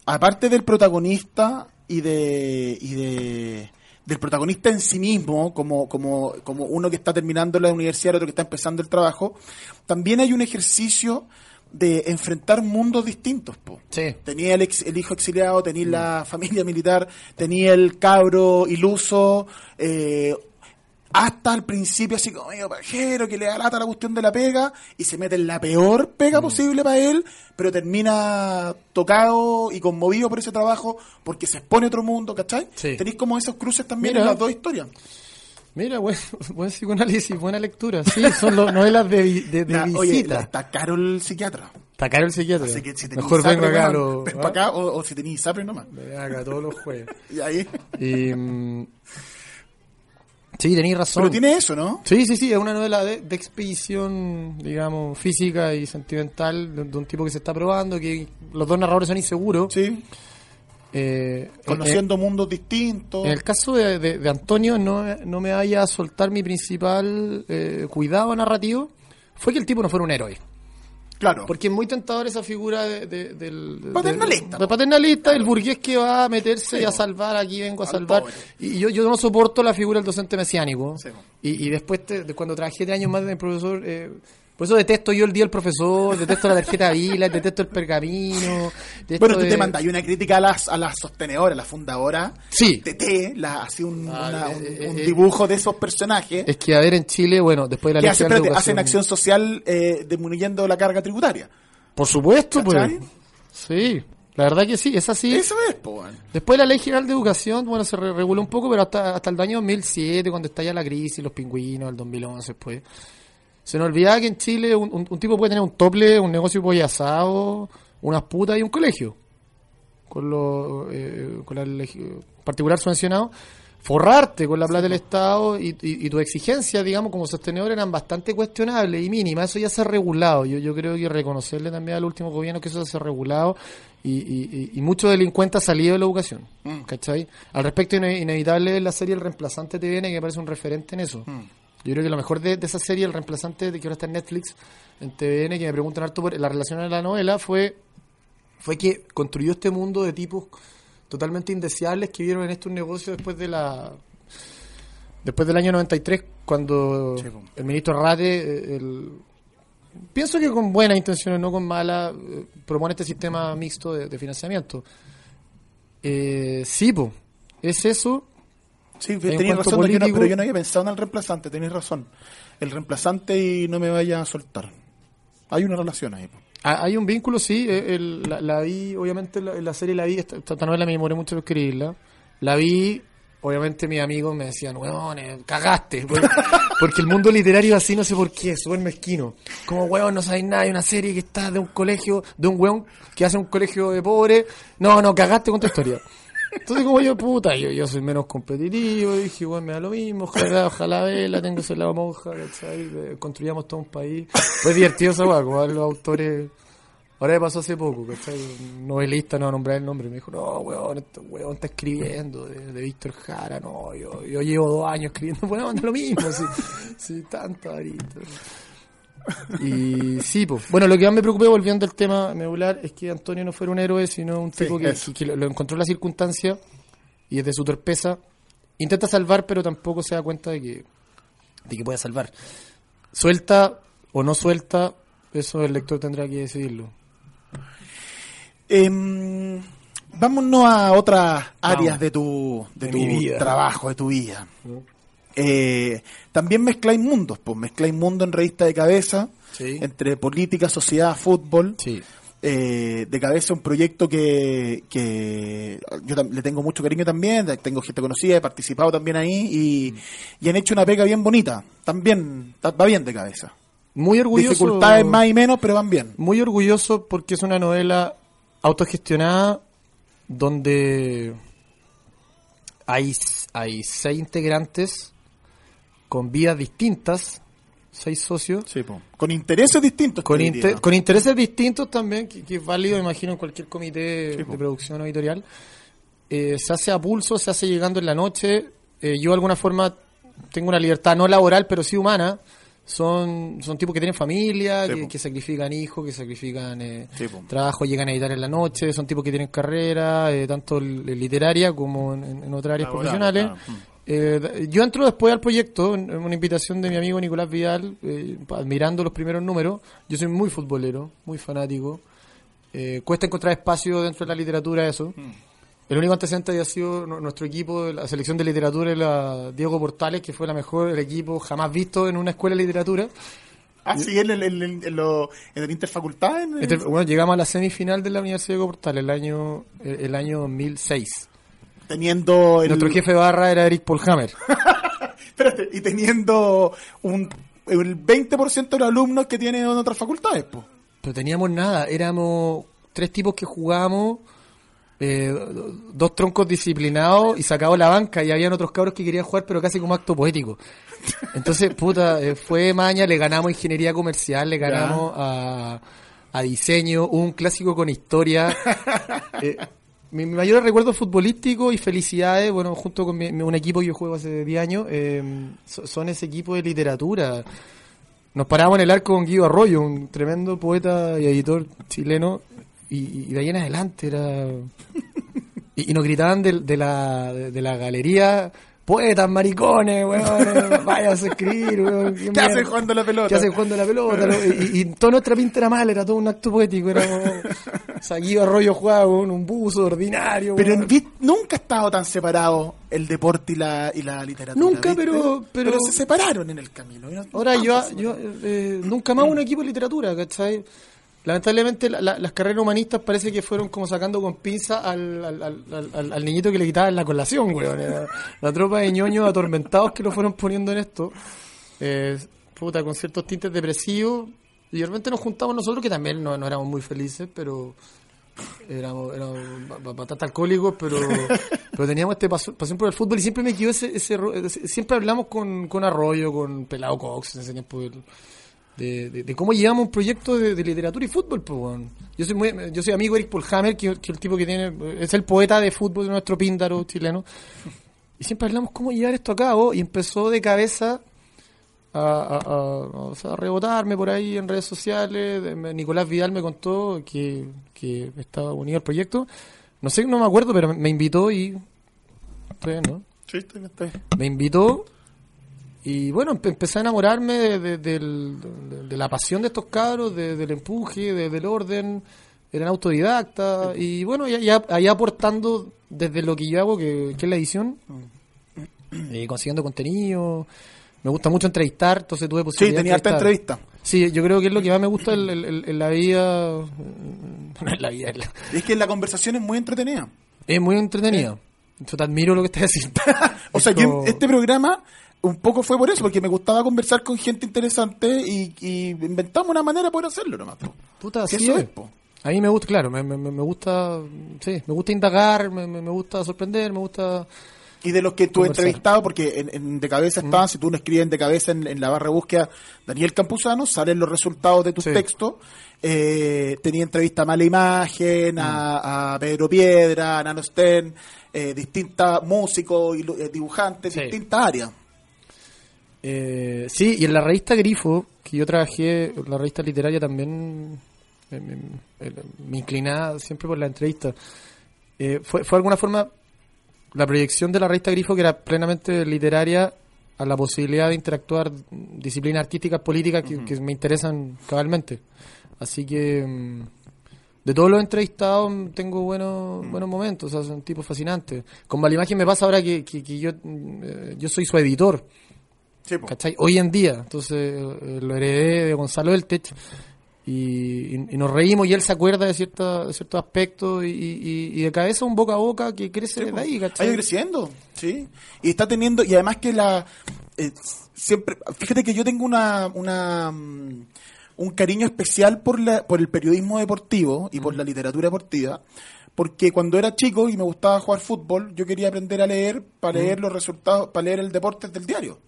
aparte del protagonista y de y de del protagonista en sí mismo, como, como, como uno que está terminando la universidad otro que está empezando el trabajo, también hay un ejercicio de enfrentar mundos distintos. Po. Sí. Tenía el, ex- el hijo exiliado, tenía la familia militar, tenía el cabro iluso, eh, hasta al principio así como medio pajero, que le da lata la cuestión de la pega, y se mete en la peor pega posible para él, pero termina tocado y conmovido por ese trabajo porque se expone a otro mundo, ¿cachai? Sí. Tenéis como esos cruces también Mira. en las dos historias. Mira, buen, buen psicoanálisis, buena lectura. Sí, son lo- novelas de, de, de Ya, oye, visita. está caro el psiquiatra. Está caro el psiquiatra. Así que si tenéis Mejor vengo acá, bueno, lo, ven ¿ah? pa' acá, o, o si tenéis Zapre nomás. Ven acá todos los jueves. Y ahí. Y, mm, sí, tenéis razón. Pero tiene eso, ¿no? Sí, sí, sí, es una novela de, de expedición, digamos, física y sentimental de, de un tipo que se está probando, que los dos narradores son inseguros. Sí. Eh, Conociendo mundos distintos. En el caso de, Antonio, no, me- no me vaya a soltar mi principal eh, cuidado narrativo, fue que el tipo no fuera un héroe. Claro. Porque es muy tentador esa figura de, de- del... Paternalista, del- paternalista, el burgués que va a meterse y a salvar, aquí vengo a Al salvar. pobre. Y yo, yo no soporto la figura del docente mesiánico. Sí. Y, y después, te- cuando trabajé tres años más de profesor... eh, por eso detesto yo el día del profesor, detesto la tarjeta Vila, detesto el pergamino. detesto Bueno, tú de- te mandas una crítica a las, a las sostenedoras, las fundadoras. Sí. TT, la, así un, Ah, una- eh, un, eh, un eh, dibujo de esos personajes Es que, a ver, en Chile, bueno, después de la de espérate, hacen acción social eh, disminuyendo la carga tributaria. Por supuesto, pues. ¿Cachai? Sí, la verdad que sí, es así. Eso es, po, weón. Después la ley general de educación, bueno, se re- reguló un poco, pero hasta, hasta el año 2007, cuando estalla la crisis, los pingüinos, el 2011, pues. Se nos olvidaba que en Chile un, un- un tipo puede tener un tople, un negocio de pollo asado, unas putas y un colegio. Con lo eh, con la particular subvencionado. Forrarte con la plata del Estado y, y- y tu exigencia, digamos, como sostenedor eran bastante cuestionables y mínimas. Eso ya se ha regulado. Yo, yo creo que reconocerle también al último gobierno que eso se ha regulado y, y, y, y mucho delincuente ha salido de la educación. ¿Cachai? Al respecto, ine- inevitable la serie El Reemplazante TVN, que me parece un referente en eso. Yo creo que lo mejor de, de esa serie, El Reemplazante, de que ahora está en Netflix, en TVN, que me preguntan harto por la relación de la novela, fue, fue que construyó este mundo de tipos totalmente indeseables que vieron en esto un negocio después de la después del año 93 cuando el ministro Rate eh, el- pienso que con buenas intenciones no con malas eh, propone este sistema mixto de, de financiamiento. Eh, sí po es eso Sí, En tenías razón, no- pero yo no había pensado en el reemplazante, tenéis razón. El reemplazante y no me vaya a soltar. Hay una relación ahí. Ah, Hay un vínculo, sí. eh, el- la, la vi, obviamente, la, la serie la vi. Esta, esta novela me demoré mucho en escribirla. La vi, obviamente, mis amigos me decían, weón, eh, cagaste. weón". Porque el mundo literario así, no sé por qué, es súper mezquino. Como, weón, no sabéis nada. Hay una serie que está de un colegio, de un weón que hace un colegio de pobres. No, no, cagaste con tu historia. Entonces, como yo, puta, yo, yo soy menos competitivo, dije, bueno, me da lo mismo, ojalá, ojalá vela, tengo ese lado monja, ¿cachai? Construyamos todo un país. Fue divertido esa weá, como los autores. Ahora me pasó hace poco, ¿cachai? Un novelista, no va a nombrar el nombre, me dijo, no, weón, este weón está escribiendo de, de Víctor Jara, no, yo, yo llevo dos años escribiendo, bueno, da lo mismo, sí, sí, tanto ahorita. Y sí, pues. Bueno, lo que más me preocupé volviendo al tema medular es que Antonio no fuera un héroe, sino un Sí, tipo que, eso. que- que lo, encontró en la circunstancia y desde su torpeza intenta salvar, pero tampoco se da cuenta de que, de que puede salvar. Suelta o no suelta, eso el lector tendrá que decidirlo. Em, vámonos a otras áreas Vamos. de tu, de De tu mi vida. trabajo, de tu vida. Eh, también mezcláis mundos, pues mezcláis mundo en revista de cabeza, Sí. entre política, sociedad, fútbol. Sí. Eh, de cabeza un proyecto que, que yo le tengo mucho cariño también, tengo gente conocida, he participado también ahí y, y han hecho una pega bien bonita, también ta- va bien de cabeza. Muy orgulloso. Dificultades más y menos, pero van bien. Muy orgulloso porque es una novela autogestionada donde hay, hay seis integrantes con vidas distintas, seis socios, Con intereses distintos. con, con intereses distintos también, que, que es válido, imagino, en cualquier comité de producción o editorial. Eh, se hace a pulso, se hace llegando en la noche. Eh, yo de alguna forma tengo una libertad no laboral, pero sí humana. Son, son tipos que tienen familia, Sí, que, sacrifican hijos, que sacrifican eh, Sí, trabajo, llegan a editar en la noche, son tipos que tienen carrera, tanto literaria como en, en- en otras áreas Laboral, profesionales. claro. Eh, yo entro después al proyecto, en, una invitación de mi amigo Nicolás Vidal, eh, admirando los primeros números. Yo soy muy futbolero, muy fanático. Eh, cuesta encontrar espacio dentro de la literatura, eso. El único antecedente había sido nu- nuestro equipo, de la selección de literatura, la Diego Portales, que fue la mejor el equipo jamás visto en una escuela de literatura. Ah, sí, en el, en el, en lo- en el Interfacultad. en el- bueno, llegamos a la semifinal de la Universidad de Diego Portales el año, el, el año 2006. Teniendo el, Nuestro jefe de barra era Eric Polhammer. espérate, y teniendo un, el 20% de los alumnos que tienen en otras facultades, pues. Pero teníamos nada, éramos tres tipos que jugábamos, eh, do- dos troncos disciplinados y sacados la banca y habían otros cabros que querían jugar pero casi como acto poético. Entonces, puta, eh, fue maña, le ganamos ingeniería comercial, le ganamos a, a diseño, un clásico con historia. Eh, mi, mayor recuerdo futbolístico y felicidades, bueno, junto con mi- un equipo que yo juego hace 10 años, eh, so- son ese equipo de literatura. Nos parábamos en el arco con Guido Arroyo, un tremendo poeta y editor chileno, y, y de ahí en adelante era... Y, nos gritaban de, de la, de la galería, poetas, maricones, weón, vayas a escribir, weón. ¿Qué hacen jugando la pelota? ¿Qué hacen jugando la pelota? Lo- Y, y toda nuestra pinta era mal, era todo un acto poético, éramos... O sea, Guido Arroyo jugaba con un buzo ordinario, Pero weón. nunca ha estado tan separado el deporte y la, y la literatura. Nunca, ¿viste? pero- pero- se separaron en el camino. Ahora yo, yo eh, nunca más un equipo de literatura, ¿cachai? Lamentablemente la- la- las carreras humanistas parece que fueron como sacando con pinza al, al, al- al- niñito que le quitaban la colación, weón. La, tropa de ñoños atormentados que lo fueron poniendo en esto. Eh, puta, con ciertos tintes depresivos. Y de repente nos juntamos nosotros, que también no, no éramos muy felices, pero éramos, éramos ba- ba- bastante alcohólicos, pero, pero teníamos este pasión por el fútbol y siempre me quedó ese, ese siempre hablamos con, con Arroyo, con Pelado Cox en ese tiempo del- de, de- de cómo llevamos un proyecto de, de literatura y fútbol, pues, weón. Yo soy muy, yo soy amigo de Eric Polhammer, que, que el tipo que tiene, es el poeta de fútbol de nuestro píndaro chileno. Y siempre hablamos cómo llevar esto a cabo y empezó de cabeza a, a- a- a rebotarme por ahí en redes sociales. Nicolás Vidal me contó que, que estaba unido al proyecto. No sé, no me acuerdo, pero me- me invitó y... Está bien, ¿no? Sí, está bien, está bien. me invitó y bueno, empe- empecé a enamorarme de, de- del- de- de la pasión de estos cabros, de- del empuje, de- del orden, eran autodidactas y bueno, ya, ya, ahí aportando desde lo que yo hago, que, que es la edición, eh, consiguiendo contenido, me gusta mucho entrevistar, entonces tuve Sí, posibilidad tenía de harta entrevistar. entrevista. Sí, yo creo que es lo que más me gusta en, en- en- en la vida, en la vida, en la- Y es que la conversación es muy entretenida. es muy entretenido. Yo te admiro lo que estás haciendo. O sea, Esto- yo, este programa un poco fue por eso, porque me gustaba conversar con gente interesante y, y inventamos una manera de poder hacerlo nomás. po. Puta, así eso es. po. A mí me gusta, claro, me, me, me gusta, sí, me gusta indagar, me, me gusta sorprender, me gusta... Y de los que tú Conversar. entrevistado, porque en, en de cabeza estaban, si tú no escribes en de cabeza en, en la barra de búsqueda Daniel Campuzano, salen los resultados de tus Sí. textos. Eh, tenía entrevista a Mala Imagen, a, a Pedro Piedra, a Nano Sten, eh, distintas músicos, eh, dibujantes, Sí. distintas áreas. Eh, sí, y en la revista Grifo, que yo trabajé, la revista literaria también me, me- me- inclinaba siempre por la entrevista. Eh, fue, fue de alguna forma la proyección de la revista Grifo, que era plenamente literaria, a la posibilidad de interactuar disciplinas artísticas, políticas que, que me interesan cabalmente. Así que mm, de todos los entrevistados mm, tengo buenos buenos momentos, o sea, son tipos fascinantes. Con Malimagen me pasa ahora que, que, que yo, mm, eh, yo soy su editor. Sí. ¿cachai? Hoy en día, entonces eh, lo heredé de Gonzalo Eltech y, y- y nos reímos y él se acuerda de, cierta, de ciertos aspectos y, de cabeza un boca a boca que crece de ahí, Ha ¿cachai? ido creciendo, sí. Y está teniendo, y además que la. eh, siempre. Fíjate que yo tengo una. una mm, un cariño especial por, la, por el periodismo deportivo y por la literatura deportiva. Porque cuando era chico y me gustaba jugar fútbol, yo quería aprender a leer para leer los resultados, para leer el deporte del diario.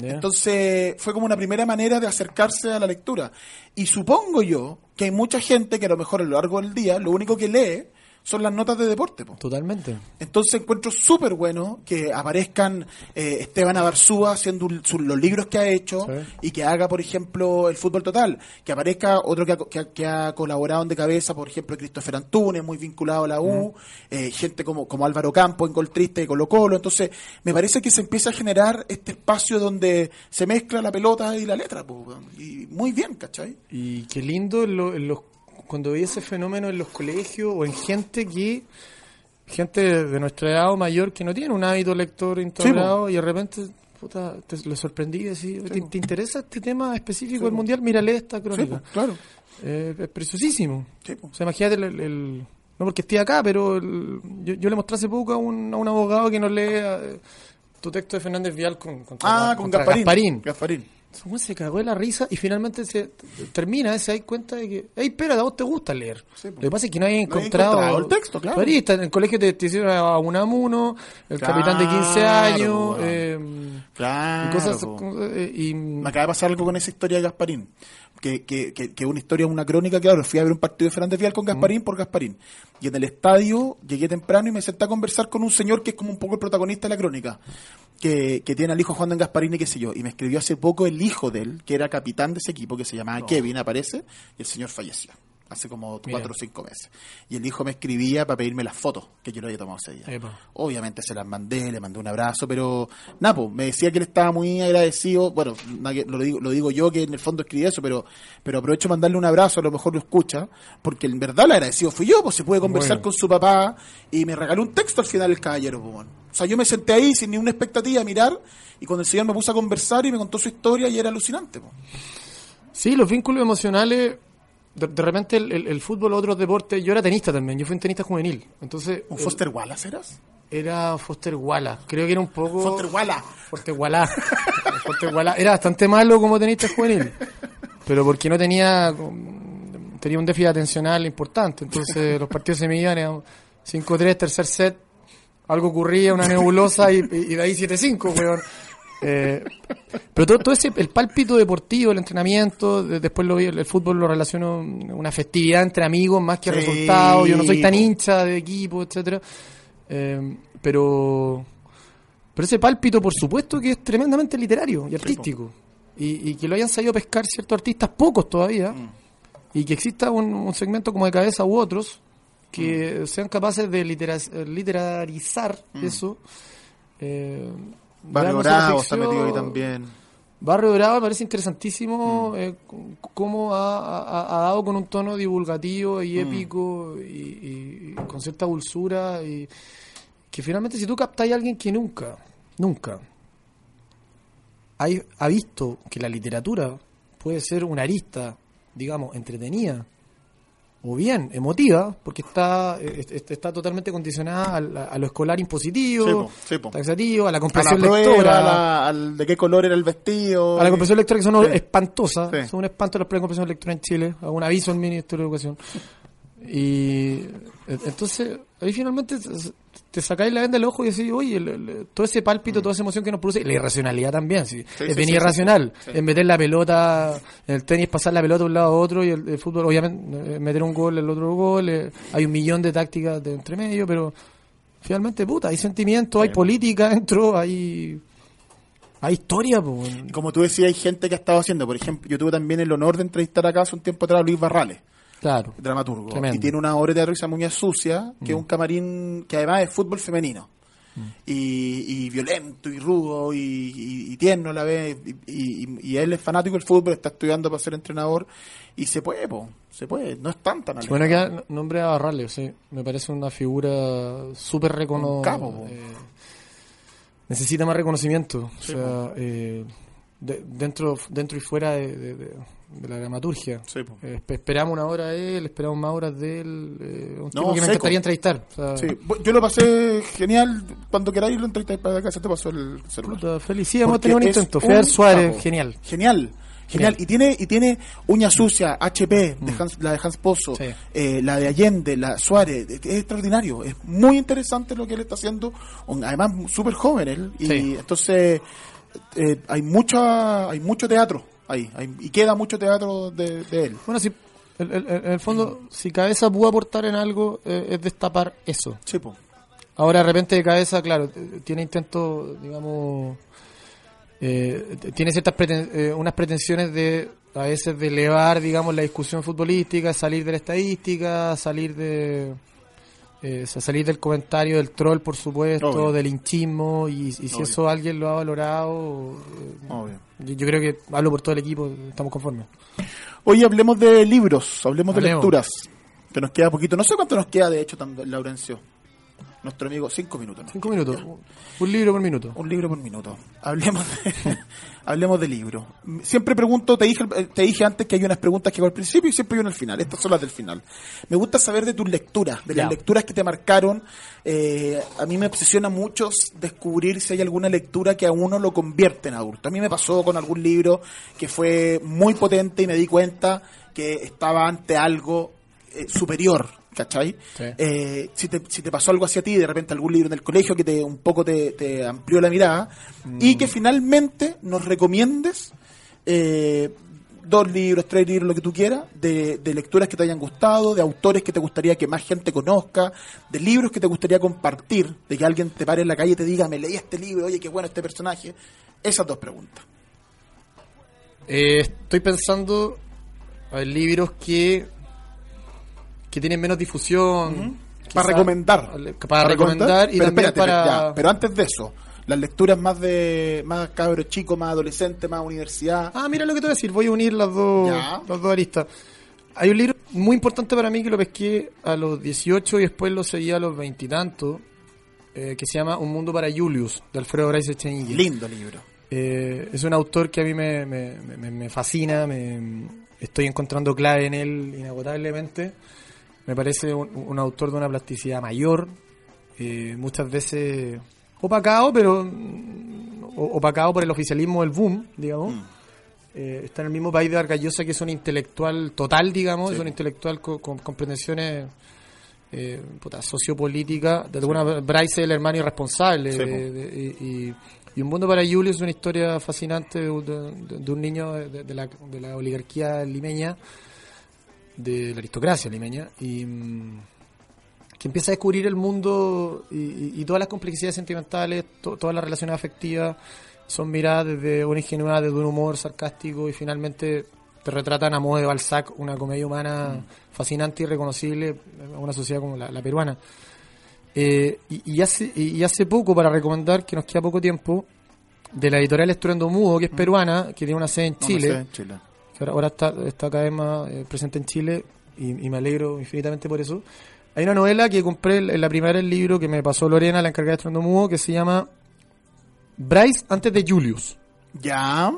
Entonces fue como una primera manera de acercarse a la lectura. Y supongo yo que hay mucha gente que a lo mejor a lo largo del día lo único que lee son las notas de deporte. po. Totalmente. Entonces encuentro súper bueno que aparezcan eh, Esteban Abarzúa haciendo un- su- los libros que ha hecho Sí. y que haga, por ejemplo, el fútbol total. Que aparezca otro que ha, que que ha colaborado en de cabeza, por ejemplo, Christopher Antunes, muy vinculado a la U, eh, gente como, como Álvaro Campo en Gol Triste de Colo Colo. Entonces me parece que se empieza a generar este espacio donde se mezcla la pelota y la letra. po, y muy bien, ¿cachai? Y qué lindo en lo- en los, cuando veía ese fenómeno en los colegios o en gente que gente de nuestra edad o mayor que no tiene un hábito lector instaurado y de repente puta, te, le sorprendí y decía, ¿te, te interesa este tema específico del mundial? Mira, lee esta Sí, crónica. po, claro. Eh, es preciosísimo. Sí. O sea, imagínate el, el- el- no porque esté acá, pero el- yo, yo le mostré hace poco a un, a un abogado que nos lee eh, tu texto de Fernández Vial con, contra- Ah, con contra Gasparín. Gasparín. Gasparín. Se cagó de la risa y finalmente se termina, se da cuenta de que, hey, espera, a vos te gusta leer. Sí, po. Lo que pasa es que no hay No hay encontrado, encontrado el texto, claro. Ahí está, en el colegio te, te hicieron a Unamuno, el Claro, capitán de 15 años, eh, Claro. y cosas, eh, y, Me acaba de pasar algo con esa historia de Gasparín. Que, que, que, que una historia, una crónica, claro, fui a ver un partido de Fernández Vial con Gasparín por Gasparín. Y en el estadio llegué temprano y me senté a conversar con un señor que es como un poco el protagonista de la crónica, que, que tiene al hijo jugando en Gasparín y qué sé yo. Y me escribió hace poco el hijo de él, que era capitán de ese equipo, que se llamaba Kevin, aparece, y el señor falleció. Hace como Mira. cuatro o cinco meses. Y el hijo me escribía para pedirme las fotos que yo le había tomado ese día. Epa. Obviamente se las mandé, le mandé un abrazo, pero Napo, me decía que él estaba muy agradecido. Bueno, lo digo, lo digo yo que en el fondo escribí eso, pero, pero aprovecho mandarle un abrazo, a lo mejor lo escucha, porque en verdad el agradecido fui yo, pues se puede conversar Bueno. con su papá y me regaló un texto al final el caballero. Pues, bueno. O sea, yo me senté ahí sin ninguna expectativa a mirar y cuando el señor me puso a conversar y me contó su historia y era alucinante. pues. Sí, los vínculos emocionales. De, de repente el, el- el fútbol, otros deportes. Yo era tenista también, yo fui un tenista juvenil. Entonces. ¿Un Foster Wallace eras? Era Foster Walla. Creo que era un poco. Foster Wallace. Foster Walla. Foster Walla. Era bastante malo como tenista juvenil. Pero porque no tenía. Tenía un déficit atencional importante. Entonces los partidos se me iban eran 5-3, tercer set. Algo ocurría, una nebulosa y, y de ahí 7-5, weón. Eh, pero todo, todo ese, el pálpito deportivo, el entrenamiento, de- después lo vi, el, el fútbol lo relaciono una festividad entre amigos más que Sí, resultados. Yo no soy tan hincha de equipo, etcétera. Eh, pero, pero ese pálpito, por supuesto, que es tremendamente literario y artístico. Y, y que lo hayan sabido pescar ciertos artistas, pocos todavía, Mm. y que exista un, un segmento como de cabeza u otros que sean capaces de litera- literarizar eso. Eh, Barrio Bravo está metido ahí también. Barrio Bravo me parece interesantísimo Mm. eh, cómo ha, ha- ha dado con un tono divulgativo Mm. y épico y, y- y con cierta dulzura y que finalmente si tú captas a alguien que nunca, nunca hay- ha visto que la literatura puede ser una arista, digamos, entretenida o bien emotiva, porque está eh, est- está totalmente condicionada al- a, lo escolar impositivo, Sí, po, sí, po. taxativo, a la A la comprensión prueba, lectora, a la- al de qué color era el vestido. a la comprensión lectora que son Sí. espantosas, son un espanto las pruebas de comprensión lectora en Chile, hago un aviso al Ministerio de Educación. Y eh, entonces ahí finalmente te- sacáis la venda del ojo y decís, oye, el- el- todo ese pálpito, toda esa emoción que nos produce, y la irracionalidad también, sí, sí, es bien sí, irracional, sí, en meter la pelota, en el tenis pasar la pelota de un lado a otro y el, el fútbol obviamente eh, meter un gol, el otro gol, eh, hay un millón de tácticas de entre medio, pero finalmente puta, hay sentimiento, hay política dentro, hay... Hay historia, pues. Como tú decías, hay gente que ha estado haciendo. Por ejemplo, yo tuve también el honor de entrevistar acá hace un tiempo atrás a Luis Barrales, Claro. dramaturgo. Tremendo. Y tiene una obra de teatro que se llama Sucia, que es un camarín que además es fútbol femenino. Y, y violento y rudo y, y- y tierno a la vez. Y, él es fanático del fútbol, está estudiando para ser entrenador. Y se puede, po, se puede. No es tan tan. Bueno, que nombre a Barrales, sí. Me parece una figura súper reconocida. po. necesita más reconocimiento. o sea, eh, de- dentro dentro y fuera de, de- de- de la dramaturgia. Sí. Eh, espe- esperamos una hora de él, esperamos más horas de él. eh, un No, tipo que me encantaría entrevistar. O sea, Sí, yo lo pasé genial. Cuando queráis lo entrevistáis para acá, se te pasó el celular. puta. Sí, hemos tenido un intento. Feder Suárez, capo. genial. Genial. Genial. Y tiene y tiene uña sucia, HP, de Hans- la de Hans Pozo, Mm. Sí. eh, la de Allende, la Suárez. Es extraordinario. Es muy interesante lo que él está haciendo. Además, súper joven él. Y Sí. entonces eh, hay, mucha, hay mucho teatro ahí. hay- y queda mucho teatro de, de él. Bueno, si, el- el- el- fondo, si Cabeza pudo aportar en algo, eh, es destapar eso. Sí, po. Ahora, de repente, cabeza, claro, tiene intentos, digamos, eh, tiene ciertas preten- eh, unas pretensiones de, a veces, de elevar, digamos, la discusión futbolística, salir de la estadística, salir de, eh, o sea, salir del comentario del troll, por supuesto, Obvio. del hinchismo, y, y si Obvio. eso alguien lo ha valorado, eh, Obvio. yo, yo creo que hablo por todo el equipo, estamos conformes. Hoy hablemos de libros, hablemos de Hablemos. lecturas. Que nos queda poquito. No sé cuánto nos queda, de hecho, Laurencio. Nuestro amigo, cinco minutos. ¿no? Cinco minutos, un libro por minuto. Un libro por minuto. Hablemos de, hablemos de libros. Siempre pregunto, te dije, te dije antes que hay unas preguntas que hago al principio y siempre hay una al final. Estas son las del final. Me gusta saber de tus lecturas, de las Ya. lecturas que te marcaron. Eh, a mí me obsesiona mucho descubrir si hay alguna lectura que a uno lo convierte en adulto. A mí me pasó con algún libro que fue muy potente y me di cuenta que estaba ante algo eh, superior. ¿Cachai? Sí. Eh, si, te, si te pasó algo así a ti, de repente algún libro en el colegio que te un poco te, te amplió la mirada y que finalmente nos recomiendes eh, dos libros, tres libros, lo que tú quieras, de, de lecturas que te hayan gustado, de autores que te gustaría que más gente conozca, de libros que te gustaría compartir, de que alguien te pare en la calle y te diga, me leí este libro, oye, qué bueno este personaje. Esas dos preguntas. Eh, estoy pensando en libros que que tienen menos difusión. quizá- Para recomendar. Para, recomendar y pero también espérate, para... ya, pero antes de eso, las lecturas más de más cabros chicos, más adolescentes, más universidad. Ah, mira lo que te voy a decir, voy a unir las dos, Ya. las dos aristas. Hay un libro muy importante para mí que lo pesqué a los 18 y después lo seguí a los veintitantos, eh, que se llama Un Mundo para Julius, de Alfredo Bryce Echenique. Lindo libro. Eh, es un autor que a mí me, me, me- me fascina, estoy encontrando clave en él inagotablemente. Me parece un, un autor de una plasticidad mayor, eh, muchas veces opacado, pero mm, opacado por el oficialismo del boom, digamos. Eh, está en el mismo país de Argallosa que es un intelectual total, digamos, Sí. es un intelectual con, con- con pretensiones eh, puta, sociopolíticas. De alguna Bryce es el hermano irresponsable. Sí, de- y, Un Mundo para Julio es una historia fascinante de, un niño de, de la, de la oligarquía limeña, de la aristocracia limeña, y mm, que empieza a descubrir el mundo y, y- y todas las complejidades sentimentales, to- todas las relaciones afectivas son miradas desde una ingenuidad, desde un humor sarcástico y finalmente te retratan a modo de Balzac una comedia humana fascinante y reconocible en una sociedad como la, la peruana. Eh, y, y hace, y hace poco, para recomendar, que nos queda poco tiempo, de la editorial Estruendo Mudo, que es peruana, que tiene una sede en No, Chile, no sé, Chile. Que ahora, ahora está, está cada vez más eh, presente en Chile y, y me alegro infinitamente por eso. Hay una novela que compré en la primera del libro que me pasó Lorena, la encargada de Estruendo Mudo, que se llama Bryce antes de Julius. Ya.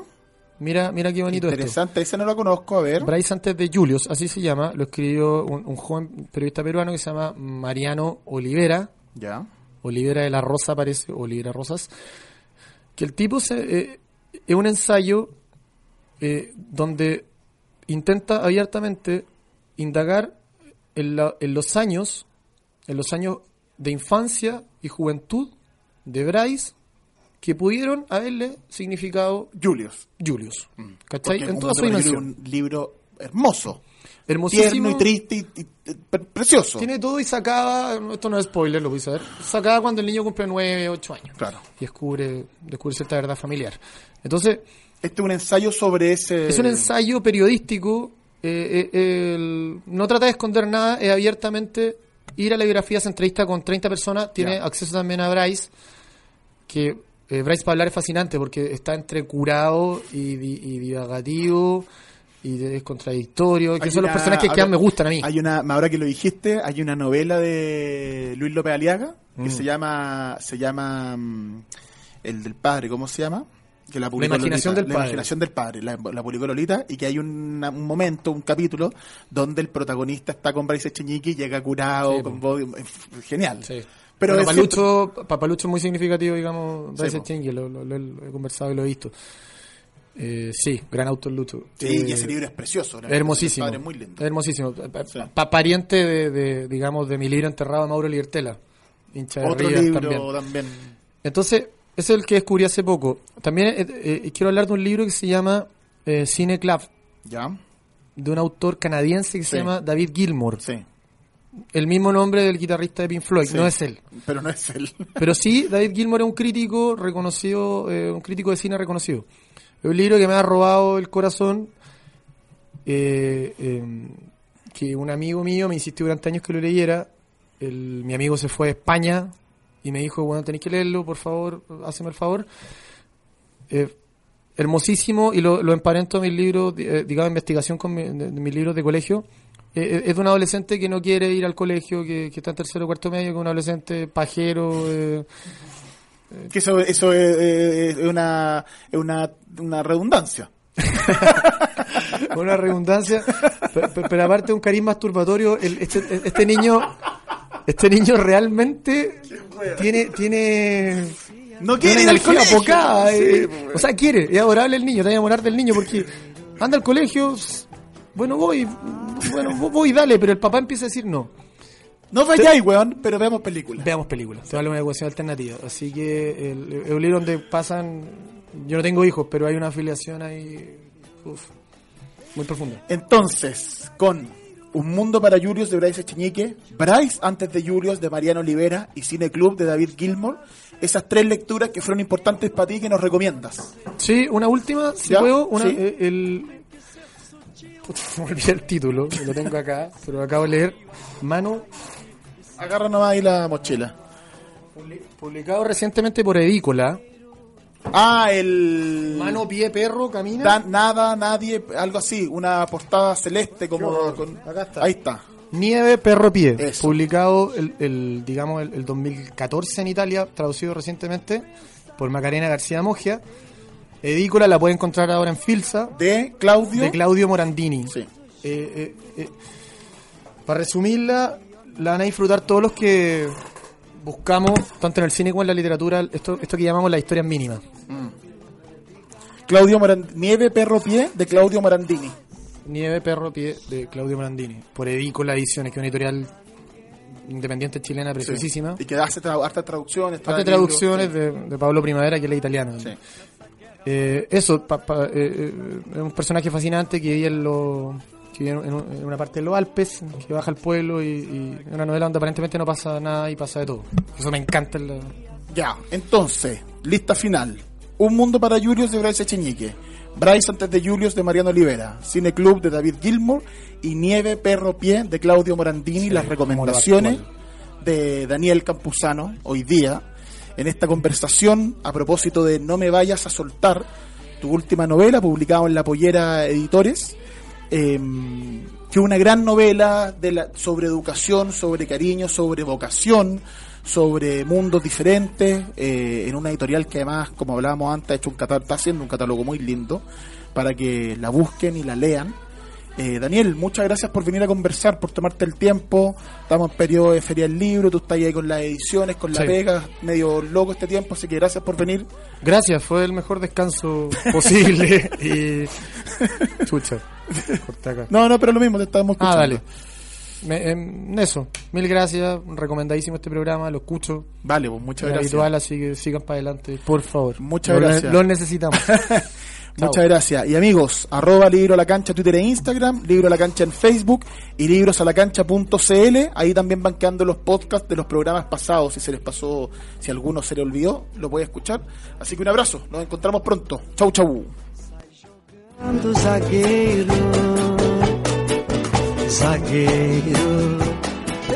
Mira, mira qué bonito esto. Interesante, ese no lo conozco, a ver. Bryce antes de Julius, así se llama, lo escribió un, un joven periodista peruano que se llama Mariano Olivera, Ya. Olivera de la Rosa parece, Olivera Rosas, que el tipo se, eh, es un ensayo eh, donde intenta abiertamente indagar en, la- en los años, en los años de infancia y juventud de Bryce que pudieron haberle significado Julius. Julius. ¿Cachai? Porque En toda su libro- dimensión. Un libro hermoso. Hermosísimo. Tierno y triste y, y- y pre- precioso. Tiene todo y sacaba, esto no es spoiler, lo voy a saber, sacaba cuando el niño cumple 9, 8 años. Claro. Y descubre, descubre cierta verdad familiar. Entonces, Este es un ensayo sobre ese. es un ensayo periodístico, eh, eh, el- no trata de esconder nada, es abiertamente ir a la biografía, se entrevista con 30 personas, tiene acceso también a Bryce, que eh, Bryce para hablar es fascinante porque está entre curado y, di- y divagativo y es contradictorio, que Hay son los personajes que ahora- más me gustan a mí. Hay una, ahora que lo dijiste, hay una novela de Luis López Aliaga que Mm. se llama, se llama mm, el del padre, ¿cómo se llama? Que la, publicó imaginación Lolita, del La padre. imaginación del padre, la, la publicó Lolita, y que hay un, un momento, un capítulo, donde el protagonista está con Bryce Echeñique, llega curado, Sí, con es genial. Sí. Pero Pero es Palucho, pa- Palucho es muy significativo, digamos, de Sí, lo, lo- lo- lo he conversado y lo he visto. Eh, sí, gran autor Lucho. Sí, Eh, y ese libro es precioso. la- hermosísimo. padre muy lindo. Hermosísimo. Pa- pa- Sí. pa- pariente de, de, digamos, de mi libro enterrado de Mauro Libertela. Hincha de Otro libro también. también. Entonces, es el que descubrí hace poco. También eh, eh, quiero hablar de un libro que se llama eh, Cine Club, ¿Ya? de un autor canadiense que se llama David Gilmour. Sí. El mismo nombre del guitarrista de Pink Floyd, Sí. no es él. Pero no es él. Pero sí, David Gilmour es un crítico reconocido, un crítico de cine reconocido. Es un libro que me ha robado el corazón, eh, eh, que un amigo mío me insistió durante años que lo leyera. El- mi amigo se fue a España y me dijo, bueno, tenéis que leerlo, por favor, hazme el favor. Eh, hermosísimo y lo, lo emparento a mis libros, eh, digamos, de investigación con mi- de- de mis libros de colegio. Eh, es de un adolescente que no quiere ir al colegio, que, que está en tercero o cuarto medio, que es un adolescente pajero. Que eso, eso es, una, es una, una redundancia. una redundancia, pero, aparte un cariz masturbatorio, el- este, este niño, este niño realmente tiene, tiene No quiere ir al colegio. Sí, eh, pues. o sea, quiere, es adorable el niño, te va a enamorar del niño porque anda al colegio, bueno, voy, bueno, vo- voy, dale, pero el papá empieza a decir no. No vayáis, weón, pero veamos películas. Veamos películas, te vale una ecuación alternativa. Así que el, un libro donde pasan, yo no tengo hijos, pero hay una afiliación ahí uf, muy profunda. Entonces, con Un Mundo para Julius de Bryce Echeñique, Bryce antes de Julius de Mariano Olivera y Cine Club de David Gilmour, esas tres lecturas que fueron importantes para ti que nos recomiendas. Sí, una última, si ¿Ya? puedo, una, Sí. eh, el... Me olvidé el título, lo tengo acá, pero lo acabo de leer. Mano, Agarra nomás ahí la mochila. publicado recientemente por Edícola. Ah, el... Mano, pie, perro, camina. Da- nada, nadie, algo así, una portada celeste como... con- Acá está. Ahí está. Nieve, perro, pie. Eso. Publicado, el, el, digamos, el, el 2014 en Italia, traducido recientemente por Macarena García Mogia. Edícola la puede encontrar ahora en Filsa, De Claudio. de Claudio Morandini. Sí. Eh, eh, eh, para resumirla, la van a disfrutar todos los que buscamos, tanto en el cine como en la literatura, esto, esto que llamamos las historias mínimas. Claudio Morand- Nieve Perro Pie de Claudio Morandini. Nieve, perro, pie, de Claudio Morandini. Por Edícola Ediciones, que es una editorial independiente chilena preciosísima. Y que hace tra- hartas traducciones. Libros, traducciones sí. de, de Pablo Primavera, que es la italiana. Sí. Eh, eso, pa- pa- eh, eh, es un personaje fascinante que vive en, lo- que vive en, un- en una parte de los Alpes, que baja al pueblo y, una novela donde aparentemente no pasa nada y pasa de todo. Eso me encanta. en la- Ya, entonces, lista final. Un mundo para Julius de Bryce Echeñique. Bryce antes de Julius de Mariano Olivera. Cine Club de David Gilmour. Y Nieve Perro Pie de Claudio Morandini. las recomendaciones de Daniel Campuzano hoy día. En esta conversación a propósito de No me vayas a soltar, tu última novela publicada en La Pollera Editores. Eh, que una gran novela de la, sobre educación, sobre cariño, sobre vocación, sobre mundos diferentes, eh, en una editorial que además, como hablábamos antes, ha hecho un catálogo, está haciendo un catálogo muy lindo para que la busquen y la lean. Eh, Daniel, muchas gracias por venir a conversar, por tomarte el tiempo. Estamos en periodo de feria del libro, tú estás ahí con las ediciones, con la Sí. pega, medio loco este tiempo, así que gracias por venir. Gracias, fue el mejor descanso posible. y. Chucha, corté acá. No, no, pero lo mismo, te estábamos Ah, escuchando. dale. Me- em, eso, mil gracias, recomendadísimo este programa, lo escucho. Vale, pues muchas Es gracias. habitual, así que sigan para adelante, por favor. Muchas Lo ne- gracias. Lo necesitamos. Muchas gracias. Y amigos, arroba libro a la cancha Twitter e Instagram, libro a la cancha en Facebook y librosalacancha.cl. Ahí también van quedando los podcasts de los programas pasados. Si se les pasó, si alguno se le olvidó, lo puede escuchar. Así que un abrazo. Nos encontramos pronto. Chau, chau. Zagueiro.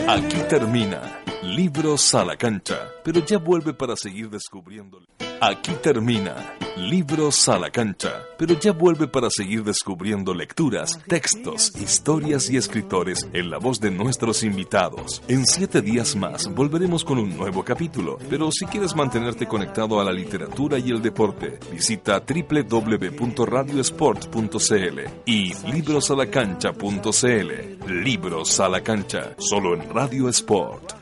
Aquí termina Libros a la cancha, pero ya vuelve para seguir descubriendo. Aquí termina Libros a la cancha, pero ya vuelve para seguir descubriendo lecturas, textos, historias y escritores en la voz de nuestros invitados. En siete días más volveremos con un nuevo capítulo, pero si quieres mantenerte conectado a la literatura y el deporte, visita www.radiosport.cl y librosalacancha.cl. Libros a la cancha, solo en Radio Sport,